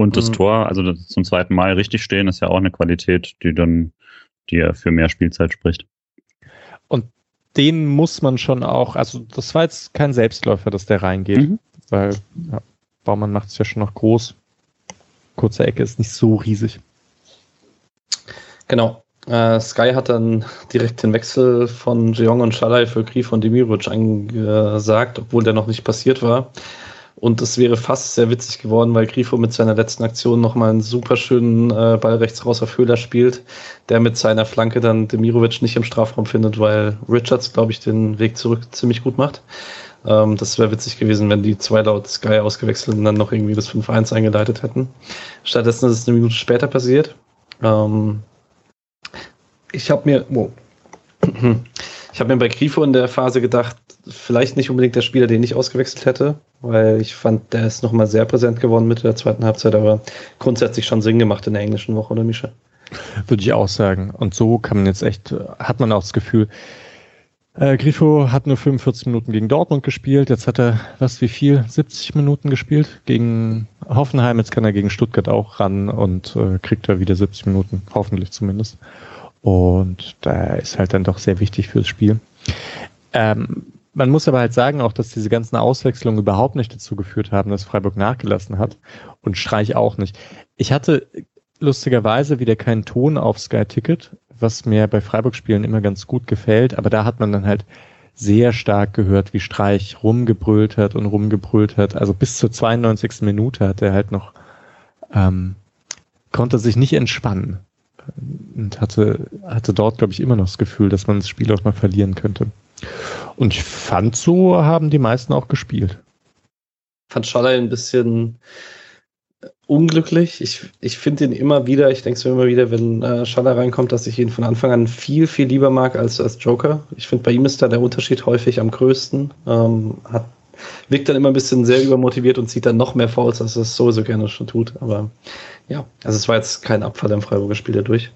Und das mhm. Tor, also das zum zweiten Mal richtig stehen, ist ja auch eine Qualität, die dann, die ja für mehr Spielzeit spricht. Und den muss man schon auch, also das war jetzt kein Selbstläufer, dass der reingeht, mhm. weil ja, Baumann macht es ja schon noch groß. Kurze Ecke ist nicht so riesig. Genau. Äh, Sky hat dann direkt den Wechsel von Jeong und Schalay für Grief und Demirovic angesagt, obwohl der noch nicht passiert war. Und es wäre fast sehr witzig geworden, weil Grifo mit seiner letzten Aktion nochmal einen super schönen äh, Ball rechts raus auf Höhler spielt, der mit seiner Flanke dann Demirovic nicht im Strafraum findet, weil Richards, glaube ich, den Weg zurück ziemlich gut macht. Ähm, das wäre witzig gewesen, wenn die zwei laut Sky ausgewechselt und dann noch irgendwie das 5-1 eingeleitet hätten. Stattdessen ist es eine Minute später passiert. Ähm, ich habe mir, wow. ich habe mir bei Grifo in der Phase gedacht, vielleicht nicht unbedingt der Spieler, den ich ausgewechselt hätte, weil ich fand, der ist nochmal sehr präsent geworden Mitte der zweiten Halbzeit, aber grundsätzlich schon Sinn gemacht in der englischen Woche, oder Mischa? Würde ich auch sagen. Und so kann man jetzt echt, hat man auch das Gefühl, äh, Grifo hat nur 45 Minuten gegen Dortmund gespielt. Jetzt hat er, was, wie viel? 70 Minuten gespielt gegen Hoffenheim. Jetzt kann er gegen Stuttgart auch ran und äh, kriegt er wieder 70 Minuten, hoffentlich zumindest. Und da ist halt dann doch sehr wichtig fürs Spiel. Ähm, man muss aber halt sagen auch, dass diese ganzen Auswechslungen überhaupt nicht dazu geführt haben, dass Freiburg nachgelassen hat und Streich auch nicht. Ich hatte lustigerweise wieder keinen Ton auf Sky Ticket, was mir bei Freiburg-Spielen immer ganz gut gefällt, aber da hat man dann halt sehr stark gehört, wie Streich rumgebrüllt hat und rumgebrüllt hat. Also bis zur 92. Minute hat er halt noch, ähm, konnte sich nicht entspannen und hatte, hatte dort, glaube ich, immer noch das Gefühl, dass man das Spiel auch mal verlieren könnte. Und ich fand, so haben die meisten auch gespielt. Fand Schaller ein bisschen äh, unglücklich. Ich, ich finde ihn immer wieder, ich denke es mir immer wieder, wenn äh, Schaller reinkommt, dass ich ihn von Anfang an viel, viel lieber mag als als Joker. Ich finde, bei ihm ist da der Unterschied häufig am größten. Ähm, hat, wirkt dann immer ein bisschen sehr übermotiviert und zieht dann noch mehr Fouls, als er es sowieso gerne schon tut. Aber ja, also es war jetzt kein Abfall im Freiburger Spiel dadurch.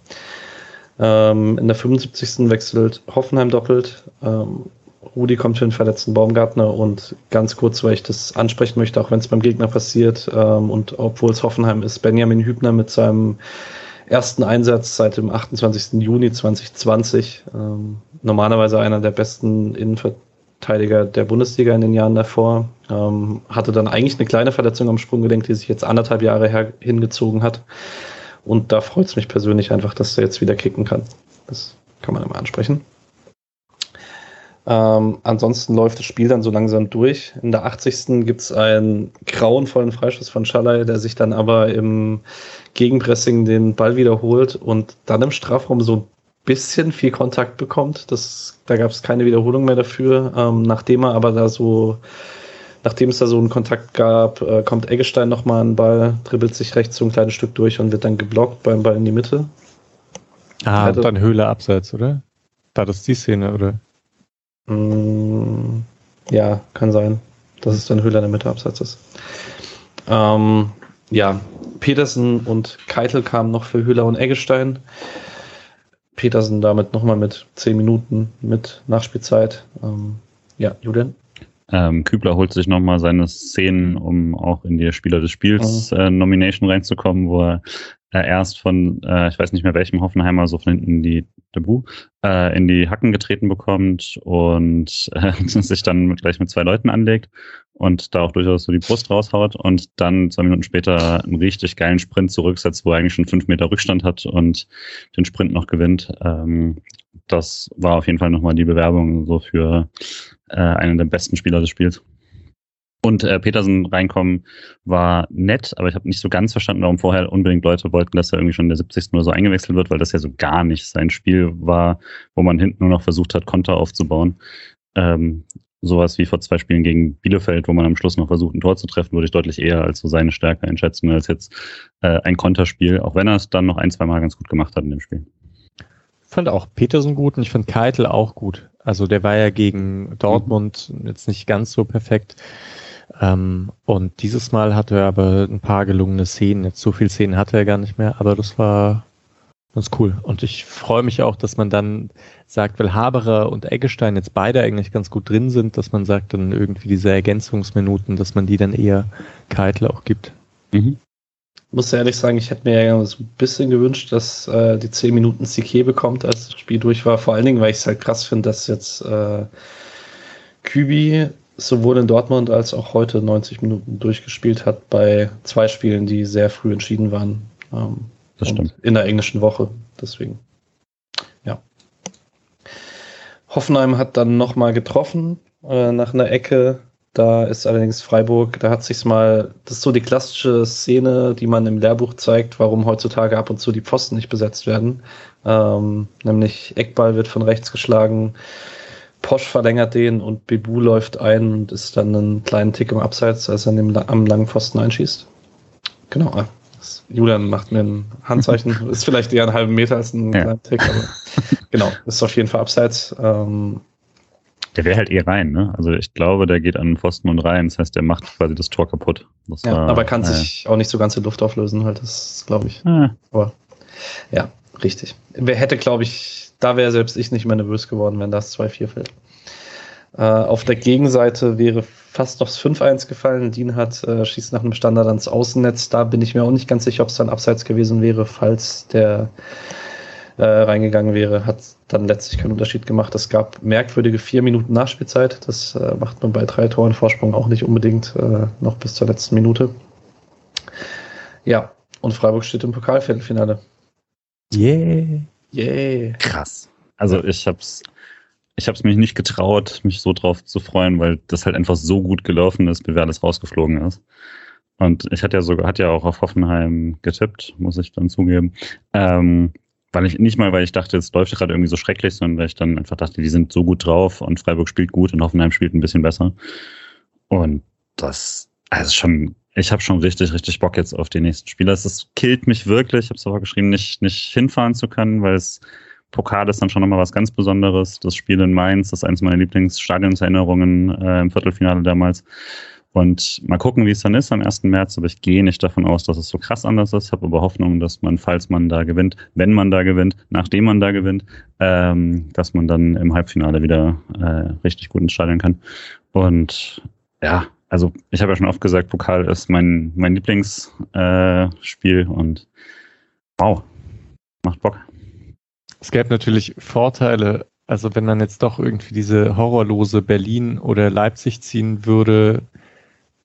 Ähm, in der 75. wechselt Hoffenheim doppelt. Ähm, Rudi kommt für den verletzten Baumgartner und ganz kurz, weil ich das ansprechen möchte, auch wenn es beim Gegner passiert ähm, und obwohl es Hoffenheim ist, Benjamin Hübner mit seinem ersten Einsatz seit dem 28. Juni 2020. Ähm, normalerweise einer der besten Innenverteidiger der Bundesliga in den Jahren davor. Ähm, hatte dann eigentlich eine kleine Verletzung am Sprunggelenk, die sich jetzt anderthalb Jahre her hingezogen hat. Und da freut es mich persönlich einfach, dass er jetzt wieder kicken kann. Das kann man immer ansprechen. Ähm, ansonsten läuft das Spiel dann so langsam durch. In der 80. gibt es einen grauenvollen Freischuss von Schalay, der sich dann aber im Gegenpressing den Ball wiederholt und dann im Strafraum so ein bisschen viel Kontakt bekommt. Das, da gab es keine Wiederholung mehr dafür. Ähm, nachdem er aber da so, nachdem es da so einen Kontakt gab, äh, kommt Eggestein nochmal an den Ball, dribbelt sich rechts so ein kleines Stück durch und wird dann geblockt beim Ball in die Mitte. Ah, und dann Höhle abseits, oder? War das die Szene, oder? Mm, ja, kann sein, dass es dann Höhler in der Mitte abseits ist. Ähm, ja, Petersen und Keitel kamen noch für Höhler und Eggestein. Petersen damit nochmal mit 10 Minuten mit Nachspielzeit. Ähm, ja, Julian? Ähm, Kübler holt sich nochmal seine Szenen, um auch in die Spieler des Spiels mhm. äh, Nomination reinzukommen, wo er äh, erst von, äh, ich weiß nicht mehr welchem Hoffenheimer, so von hinten die Debut, äh, in die Hacken getreten bekommt und äh, sich dann mit, gleich mit zwei Leuten anlegt und da auch durchaus so die Brust raushaut und dann zwei Minuten später einen richtig geilen Sprint zurücksetzt, wo er eigentlich schon fünf Meter Rückstand hat und den Sprint noch gewinnt. Ähm, das war auf jeden Fall nochmal die Bewerbung so für äh, einen der besten Spieler des Spiels. Und äh, Petersen reinkommen war nett, aber ich habe nicht so ganz verstanden, warum vorher unbedingt Leute wollten, dass er irgendwie schon in der 70. oder so eingewechselt wird, weil das ja so gar nicht sein Spiel war, wo man hinten nur noch versucht hat, Konter aufzubauen. Ähm, sowas wie vor zwei Spielen gegen Bielefeld, wo man am Schluss noch versucht, ein Tor zu treffen, würde ich deutlich eher als so seine Stärke einschätzen, als jetzt äh, ein Konterspiel, auch wenn er es dann noch ein, zwei Mal ganz gut gemacht hat in dem Spiel. Ich fand auch Petersen gut und ich fand Keitel auch gut. Also der war ja gegen Dortmund mhm. jetzt nicht ganz so perfekt. Ähm, und dieses Mal hatte er aber ein paar gelungene Szenen. Jetzt so viele Szenen hatte er gar nicht mehr, aber das war ganz cool. Und ich freue mich auch, dass man dann sagt, weil Haberer und Eggestein jetzt beide eigentlich ganz gut drin sind, dass man sagt, dann irgendwie diese Ergänzungsminuten, dass man die dann eher Keitel auch gibt. Mhm. Ich muss ehrlich sagen, ich hätte mir ja so ein bisschen gewünscht, dass äh, die 10 Minuten CK bekommt, als das Spiel durch war. Vor allen Dingen, weil ich es halt krass finde, dass jetzt äh, Kübi sowohl in Dortmund als auch heute 90 Minuten durchgespielt hat bei zwei Spielen, die sehr früh entschieden waren. Ähm, das stimmt. In der englischen Woche. Deswegen. Ja. Hoffenheim hat dann nochmal getroffen äh, nach einer Ecke. Da ist allerdings Freiburg, da hat sich's mal, das ist so die klassische Szene, die man im Lehrbuch zeigt, warum heutzutage ab und zu die Pfosten nicht besetzt werden. Ähm, nämlich Eckball wird von rechts geschlagen, Posch verlängert den und Bebu läuft ein und ist dann einen kleinen Tick im Abseits, als er dem, am langen Pfosten einschießt. Genau. Julian macht mir ein Handzeichen. ist vielleicht eher einen halben Meter als ein ja. kleiner Tick, aber genau, ist auf jeden Fall Abseits. Ähm, der wäre halt eh rein, ne? Also ich glaube, der geht an den Pfosten und rein. Das heißt, der macht quasi das Tor kaputt. Das ja, war, aber kann äh, sich auch nicht so ganz in Luft auflösen, halt das glaube ich. Äh. Aber ja, richtig. Wer hätte, glaube ich, da wäre selbst ich nicht mehr nervös geworden, wenn das 2-4 fällt. Äh, auf der Gegenseite wäre fast aufs 5-1 gefallen. Dean hat äh, schießt nach einem Standard ans Außennetz. Da bin ich mir auch nicht ganz sicher, ob es dann abseits gewesen wäre, falls der äh, reingegangen wäre. Hat dann letztlich keinen Unterschied gemacht. Es gab merkwürdige vier Minuten Nachspielzeit. Das äh, macht man bei drei Toren Vorsprung auch nicht unbedingt äh, noch bis zur letzten Minute. Ja, und Freiburg steht im Pokalviertelfinale. Yeah. Yeah. Krass. Also ich hab's, ich hab's mich nicht getraut, mich so drauf zu freuen, weil das halt einfach so gut gelaufen ist, wie alles rausgeflogen ist. Und ich hatte ja sogar, hat ja auch auf Hoffenheim getippt, muss ich dann zugeben. Ähm, weil ich nicht mal, weil ich dachte, es läuft gerade irgendwie so schrecklich, sondern weil ich dann einfach dachte, die sind so gut drauf und Freiburg spielt gut und Hoffenheim spielt ein bisschen besser. Und das, also schon, ich habe schon richtig, richtig Bock jetzt auf die nächsten Spiele. Es killt mich wirklich, ich habe es aber geschrieben, nicht, nicht hinfahren zu können, weil es Pokal ist dann schon nochmal was ganz Besonderes. Das Spiel in Mainz, das ist eines meiner Lieblingsstadionserinnerungen äh, im Viertelfinale damals. Und mal gucken, wie es dann ist am 1. März. Aber ich gehe nicht davon aus, dass es so krass anders ist. Ich habe aber Hoffnung, dass man, falls man da gewinnt, wenn man da gewinnt, nachdem man da gewinnt, ähm, dass man dann im Halbfinale wieder äh, richtig gut ins Stadion kann. Und ja, also ich habe ja schon oft gesagt, Pokal ist mein, mein Lieblingsspiel äh, und wow, Macht Bock. Es gäbe natürlich Vorteile, also wenn man jetzt doch irgendwie diese horrorlose Berlin oder Leipzig ziehen würde,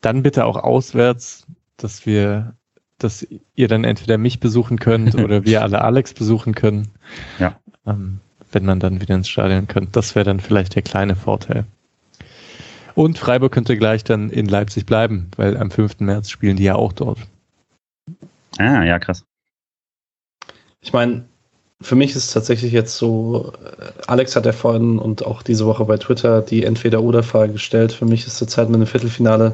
dann bitte auch auswärts, dass wir, dass ihr dann entweder mich besuchen könnt oder wir alle Alex besuchen können. Ja. Ähm, wenn man dann wieder ins Stadion könnte. Das wäre dann vielleicht der kleine Vorteil. Und Freiburg könnte gleich dann in Leipzig bleiben, weil am 5. März spielen die ja auch dort. Ah, ja, krass. Ich meine, für mich ist es tatsächlich jetzt so, äh, Alex hat ja vorhin und auch diese Woche bei Twitter die Entweder-Oder-Frage gestellt. Für mich ist zur Zeit mit einem Viertelfinale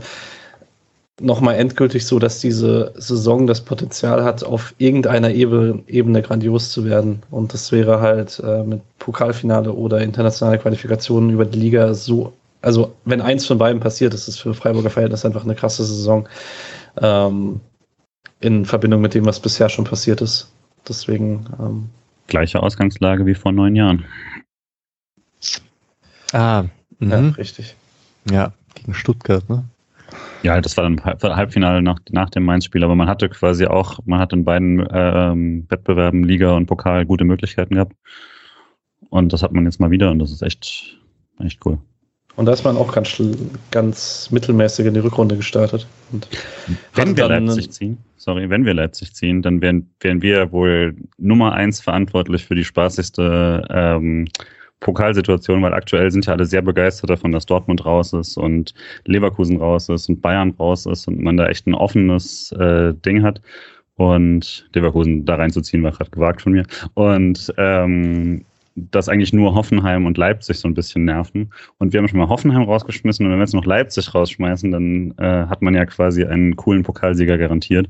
nochmal endgültig so, dass diese Saison das Potenzial hat, auf irgendeiner Ebene, Ebene grandios zu werden. Und das wäre halt äh, mit Pokalfinale oder internationale Qualifikationen über die Liga so, also wenn eins von beiden passiert, ist es für Freiburger Verhältnis einfach eine krasse Saison. Ähm, in Verbindung mit dem, was bisher schon passiert ist. Deswegen. Ähm, Gleiche Ausgangslage wie vor neun Jahren. Ah, ja, mhm. richtig. ja, gegen Stuttgart, ne? Ja, das war dann Halb- Halbfinale nach, nach dem Mainz-Spiel, aber man hatte quasi auch, man hat in beiden ähm, Wettbewerben, Liga und Pokal, gute Möglichkeiten gehabt. Und das hat man jetzt mal wieder und das ist echt, echt cool. Und da ist man auch ganz, ganz mittelmäßig in die Rückrunde gestartet. Und Wenn wir dann- Leipzig ziehen, sorry, wenn wir Leipzig ziehen, dann wären, wären wir wohl Nummer eins verantwortlich für die spaßigste ähm, Pokalsituation, weil aktuell sind ja alle sehr begeistert davon, dass Dortmund raus ist und Leverkusen raus ist und Bayern raus ist und man da echt ein offenes äh, Ding hat. Und Leverkusen da reinzuziehen war gerade gewagt von mir. Und ähm, dass eigentlich nur Hoffenheim und Leipzig so ein bisschen nerven. Und wir haben schon mal Hoffenheim rausgeschmissen und wenn wir jetzt noch Leipzig rausschmeißen, dann äh, hat man ja quasi einen coolen Pokalsieger garantiert.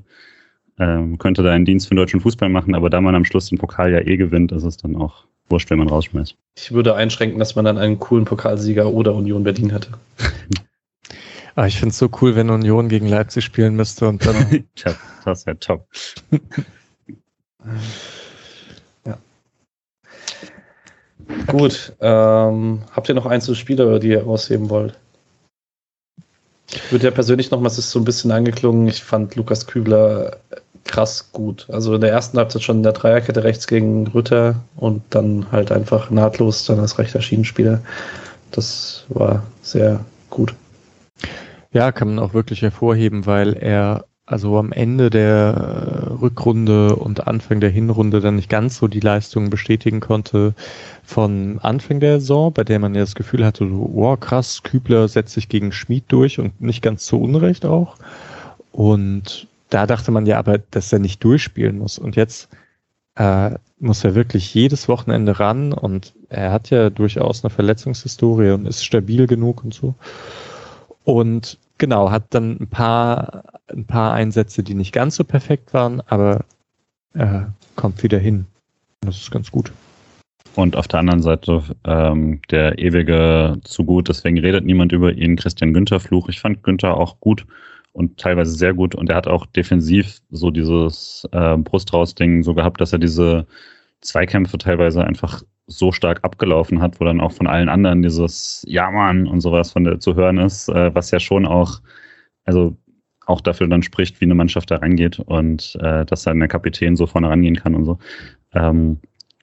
Ähm, könnte da einen Dienst für den deutschen Fußball machen, aber da man am Schluss den Pokal ja eh gewinnt, ist es dann auch wurscht, wenn man rausschmeißt. ich würde einschränken, dass man dann einen coolen Pokalsieger oder Union Berlin hätte. Ah, ich finde es so cool, wenn Union gegen Leipzig spielen müsste und dann. Tja, das wäre top. Gut, ähm, habt ihr noch einzelne Spieler, die ihr rausheben wollt? Ich würde ja persönlich nochmal, es ist so ein bisschen angeklungen, ich fand Lukas Kübler krass gut. Also in der ersten Halbzeit schon in der Dreierkette rechts gegen Rütter und dann halt einfach nahtlos dann als rechter Schienenspieler. Das war sehr gut. Ja, kann man auch wirklich hervorheben, weil er also am Ende der äh, Rückrunde und Anfang der Hinrunde dann nicht ganz so die Leistungen bestätigen konnte von Anfang der Saison, bei der man ja das Gefühl hatte, wow, krass, Kübler setzt sich gegen Schmid durch und nicht ganz zu Unrecht auch. Und da dachte man ja aber, dass er nicht durchspielen muss. Und jetzt äh, muss er wirklich jedes Wochenende ran und er hat ja durchaus eine Verletzungshistorie und ist stabil genug und so. Und genau, hat dann ein paar, ein paar Einsätze, die nicht ganz so perfekt waren, aber er kommt wieder hin. Das ist ganz gut. Und auf der anderen Seite ähm, der ewige zu gut, deswegen redet niemand über ihn, Christian Günther Fluch. Ich fand Günther auch gut und teilweise sehr gut und er hat auch defensiv so dieses äh, Brustraus-Ding so gehabt, dass er diese Zweikämpfe teilweise einfach so stark abgelaufen hat, wo dann auch von allen anderen dieses Ja Mann und sowas von der zu hören ist, äh, was ja schon auch, also auch dafür dann spricht, wie eine Mannschaft da rangeht und äh, dass dann der Kapitän so vorne rangehen kann und so. Ähm,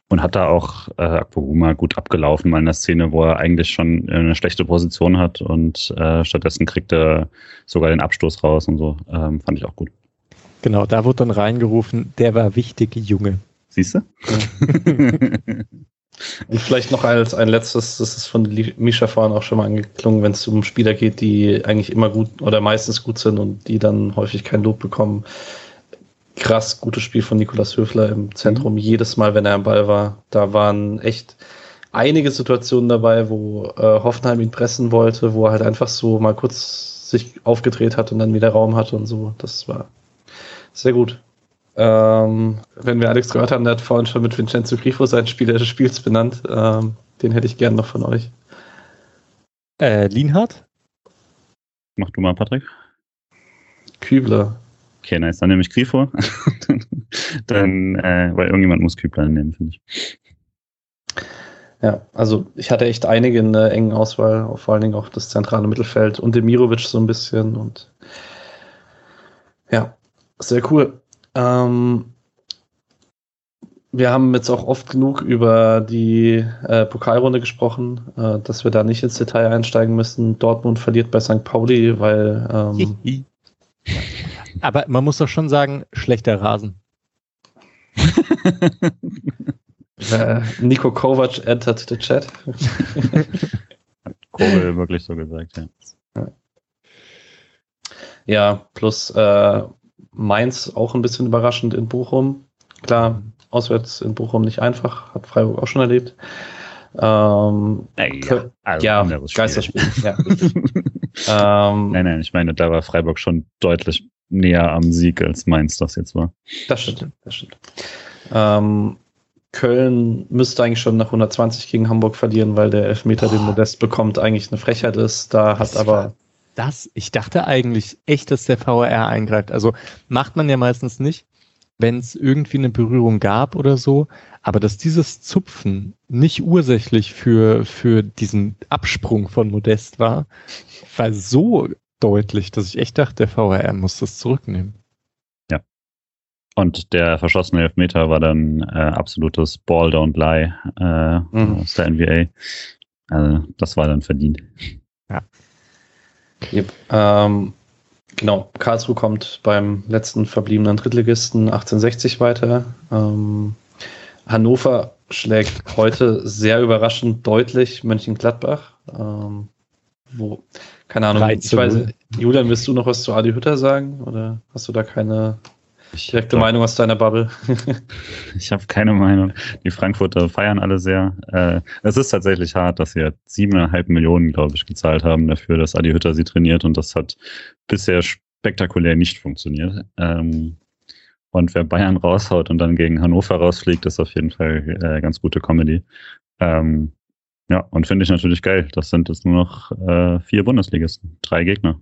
und hat da auch äh, Akpoguma gut abgelaufen, mal in der Szene, wo er eigentlich schon eine schlechte Position hat und äh, stattdessen kriegt er sogar den Abstoß raus und so. Ähm, fand ich auch gut. Genau, da wurde dann reingerufen, der war wichtig, Junge. Siehst du? Und vielleicht noch als ein letztes, das ist von Misha vorhin auch schon mal angeklungen, wenn es um Spieler geht, die eigentlich immer gut oder meistens gut sind und die dann häufig kein Lob bekommen. Krass gutes Spiel von Nikolas Höfler im Zentrum. Jedes Mal, wenn er am Ball war, da waren echt einige Situationen dabei, wo äh, Hoffenheim ihn pressen wollte, wo er halt einfach so mal kurz sich aufgedreht hat und dann wieder Raum hatte und so. Das war sehr gut. Ähm, wenn wir Alex gehört haben, der hat vorhin schon mit Vincenzo Grifo seinen Spieler des Spiels benannt. Ähm, den hätte ich gern noch von euch. Äh, Lienhardt? Mach du mal, Patrick. Kübler. Okay, nice. Dann nehme ich Grifo. dann, äh, weil irgendjemand muss Kübler nehmen, finde ich. Ja, also ich hatte echt einige in der engen Auswahl, vor allen Dingen auch das zentrale Mittelfeld und Demirovic so ein bisschen und ja, sehr cool. Ähm, wir haben jetzt auch oft genug über die äh, Pokalrunde gesprochen, äh, dass wir da nicht ins Detail einsteigen müssen. Dortmund verliert bei St. Pauli, weil. Ähm, Aber man muss doch schon sagen, schlechter Rasen. äh, Nico Kovac entered the chat. Kobel wirklich so gesagt, ja. Ja, plus äh, Mainz auch ein bisschen überraschend in Bochum. Klar, auswärts in Bochum nicht einfach, hat Freiburg auch schon erlebt. Ähm, ja, also ja Geisterspiel. ja. ähm, nein, nein, ich meine, da war Freiburg schon deutlich näher am Sieg, als Mainz das jetzt war. Das stimmt, das stimmt. Ähm, Köln müsste eigentlich schon nach 120 gegen Hamburg verlieren, weil der Elfmeter, oh. den Modest bekommt, eigentlich eine Frechheit ist. Da hat aber. Das, ich dachte eigentlich echt, dass der VR eingreift. Also macht man ja meistens nicht wenn es irgendwie eine Berührung gab oder so, aber dass dieses Zupfen nicht ursächlich für, für diesen Absprung von Modest war, war so deutlich, dass ich echt dachte, der VRR muss das zurücknehmen. Ja. Und der verschossene Elfmeter war dann äh, absolutes Ball Don't Lie äh, mhm. aus der NBA. Also das war dann verdient. Ja. Yep. Ähm, Genau, Karlsruhe kommt beim letzten verbliebenen Drittligisten 1860 weiter. Ähm, Hannover schlägt heute sehr überraschend deutlich Mönchengladbach. Ähm, wo, keine Ahnung, ich weiß, Julian, willst du noch was zu Adi Hütter sagen? Oder hast du da keine direkte Meinung aus deiner Bubble? ich habe keine Meinung. Die Frankfurter feiern alle sehr. Äh, es ist tatsächlich hart, dass sie siebeneinhalb Millionen, glaube ich, gezahlt haben dafür, dass Adi Hütter sie trainiert und das hat bisher spektakulär nicht funktioniert. Ähm, und wer Bayern raushaut und dann gegen Hannover rausfliegt, ist auf jeden Fall äh, ganz gute Comedy. Ähm, ja, und finde ich natürlich geil. Das sind jetzt nur noch äh, vier Bundesligisten, drei Gegner.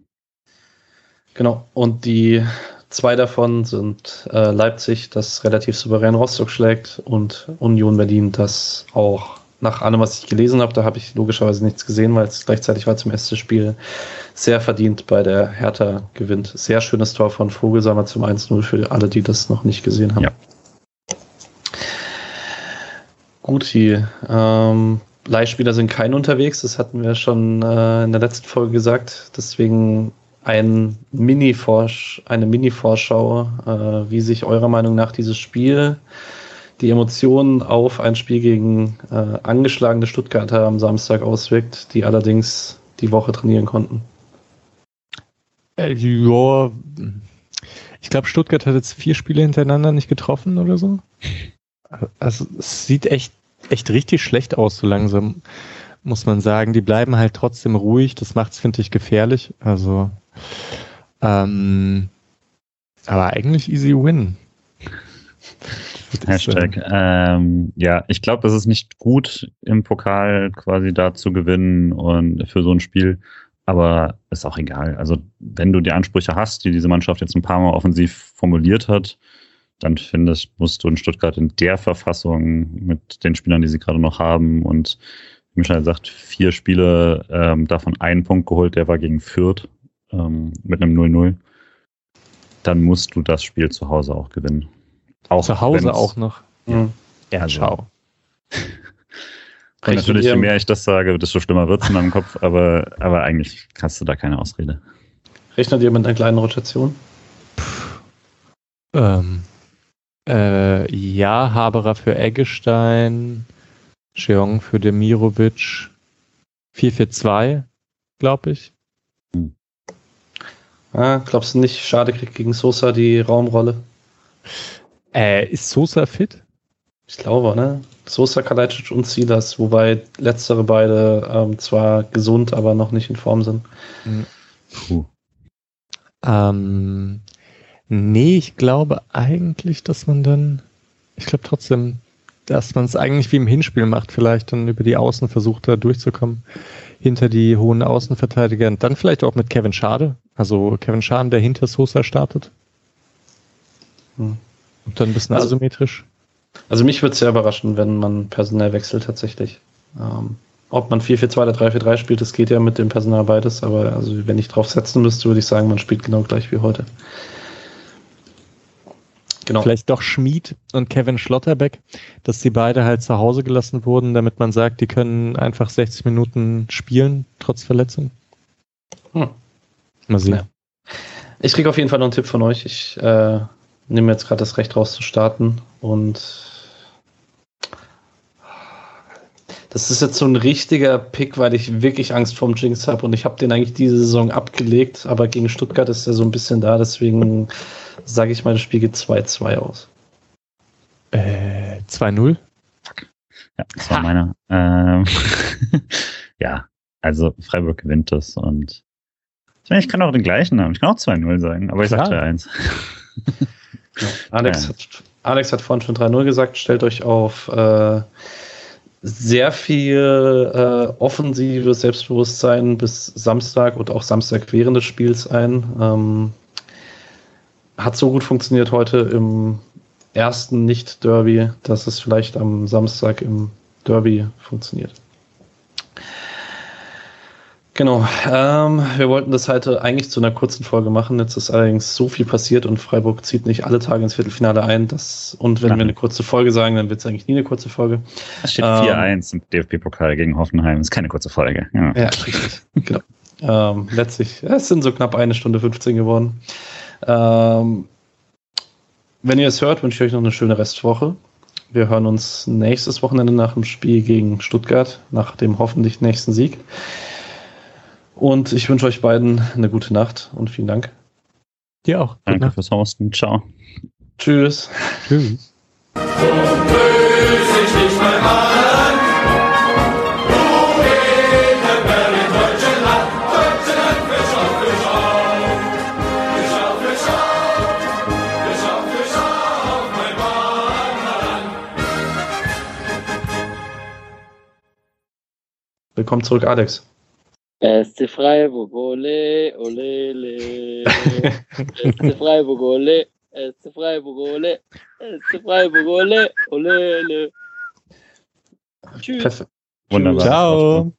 Genau, und die zwei davon sind äh, Leipzig, das relativ souverän Rostock schlägt, und Union Berlin, das auch nach allem, was ich gelesen habe, da habe ich logischerweise nichts gesehen, weil es gleichzeitig war zum ersten Spiel sehr verdient bei der Hertha gewinnt. Sehr schönes Tor von Vogelsammer zum 1-0 für alle, die das noch nicht gesehen haben. Ja. Gut, die ähm, Leihspieler sind kein unterwegs, das hatten wir schon äh, in der letzten Folge gesagt. Deswegen ein Mini eine Mini-Vorschau, äh, wie sich eurer Meinung nach dieses Spiel die Emotionen auf ein Spiel gegen äh, angeschlagene Stuttgarter am Samstag auswirkt, die allerdings die Woche trainieren konnten. Äh, ja, ich glaube, Stuttgart hat jetzt vier Spiele hintereinander nicht getroffen oder so. Also es sieht echt, echt richtig schlecht aus, so langsam, muss man sagen. Die bleiben halt trotzdem ruhig. Das macht es, finde ich, gefährlich. Also, ähm, aber eigentlich easy win. Hashtag. Ähm, ja, ich glaube, es ist nicht gut, im Pokal quasi da zu gewinnen und für so ein Spiel. Aber ist auch egal. Also, wenn du die Ansprüche hast, die diese Mannschaft jetzt ein paar Mal offensiv formuliert hat, dann finde ich, musst du in Stuttgart in der Verfassung mit den Spielern, die sie gerade noch haben und wie Michael sagt, vier Spiele, ähm, davon einen Punkt geholt, der war gegen Fürth ähm, mit einem 0-0. Dann musst du das Spiel zu Hause auch gewinnen. Auch Zu Hause auch noch. Mhm. Ja, also. schau. Und natürlich, je mehr ich das sage, desto schlimmer wird es in meinem Kopf, aber, aber eigentlich hast du da keine Ausrede. Rechnet ihr mit einer kleinen Rotation? Ähm, äh, ja, Haberer für Eggestein, Cheong für Demirovic, 4-4-2, glaube ich. Hm. Ah, glaubst du nicht, Schade kriegt gegen Sosa die Raumrolle? Äh, ist Sosa fit? Ich glaube, ne? Sosa, Kalajdzic und Silas, wobei letztere beide ähm, zwar gesund, aber noch nicht in Form sind. Mhm. Puh. Ähm, nee, ich glaube eigentlich, dass man dann, ich glaube trotzdem, dass man es eigentlich wie im Hinspiel macht, vielleicht dann über die Außen versucht, da durchzukommen, hinter die hohen Außenverteidiger und dann vielleicht auch mit Kevin Schade, also Kevin Schade, der hinter Sosa startet. Hm. Und dann ein bisschen also, asymmetrisch. Also mich würde es sehr überraschen, wenn man personell wechselt tatsächlich. Ähm, ob man 4-4-2 oder 3-4-3 spielt, das geht ja mit dem Personal beides, aber also wenn ich drauf setzen müsste, würde ich sagen, man spielt genau gleich wie heute. Genau. vielleicht doch Schmid und Kevin Schlotterbeck, dass die beide halt zu Hause gelassen wurden, damit man sagt, die können einfach 60 Minuten spielen, trotz Verletzung. Hm. Mal sehen. Ja. Ich kriege auf jeden Fall noch einen Tipp von euch. Ich äh, nehme jetzt gerade das Recht raus zu starten und das ist jetzt so ein richtiger Pick, weil ich wirklich Angst vorm Jinx habe und ich habe den eigentlich diese Saison abgelegt, aber gegen Stuttgart ist er so ein bisschen da, deswegen sage ich mal, das Spiel geht 2-2 aus. Äh, 2-0? Ja, das war ha. meiner. Ähm, ja, also Freiburg gewinnt das und ich kann auch den gleichen haben. Ich kann auch 2-0 sagen, aber ich sage 3-1. Alex, ja. hat, Alex hat vorhin schon 3-0 gesagt. Stellt euch auf äh, sehr viel äh, offensives Selbstbewusstsein bis Samstag und auch Samstag während des Spiels ein. Ähm, hat so gut funktioniert heute im ersten Nicht-Derby, dass es vielleicht am Samstag im Derby funktioniert. Genau. Ähm, wir wollten das heute eigentlich zu einer kurzen Folge machen. Jetzt ist allerdings so viel passiert und Freiburg zieht nicht alle Tage ins Viertelfinale ein. Das, und wenn Nein. wir eine kurze Folge sagen, dann wird es eigentlich nie eine kurze Folge. Es steht ähm, 4-1 im DFB-Pokal gegen Hoffenheim. Das ist keine kurze Folge. Ja, ja richtig. genau. Ähm, letztlich, es sind so knapp eine Stunde 15 geworden. Ähm, wenn ihr es hört, wünsche ich euch noch eine schöne Restwoche. Wir hören uns nächstes Wochenende nach dem Spiel gegen Stuttgart, nach dem hoffentlich nächsten Sieg. Und ich wünsche euch beiden eine gute Nacht und vielen Dank. Dir auch. Danke fürs Hosten. Ciao. Tschüss. Tschüss. So Willkommen zurück, Alex. SC Freiburg, ole, ole, ole. SC Freiburg, ole. SC Freiburg, ole. SC Freiburg, ole, ole, ole. Tschüss. Wunderbar. Ciao.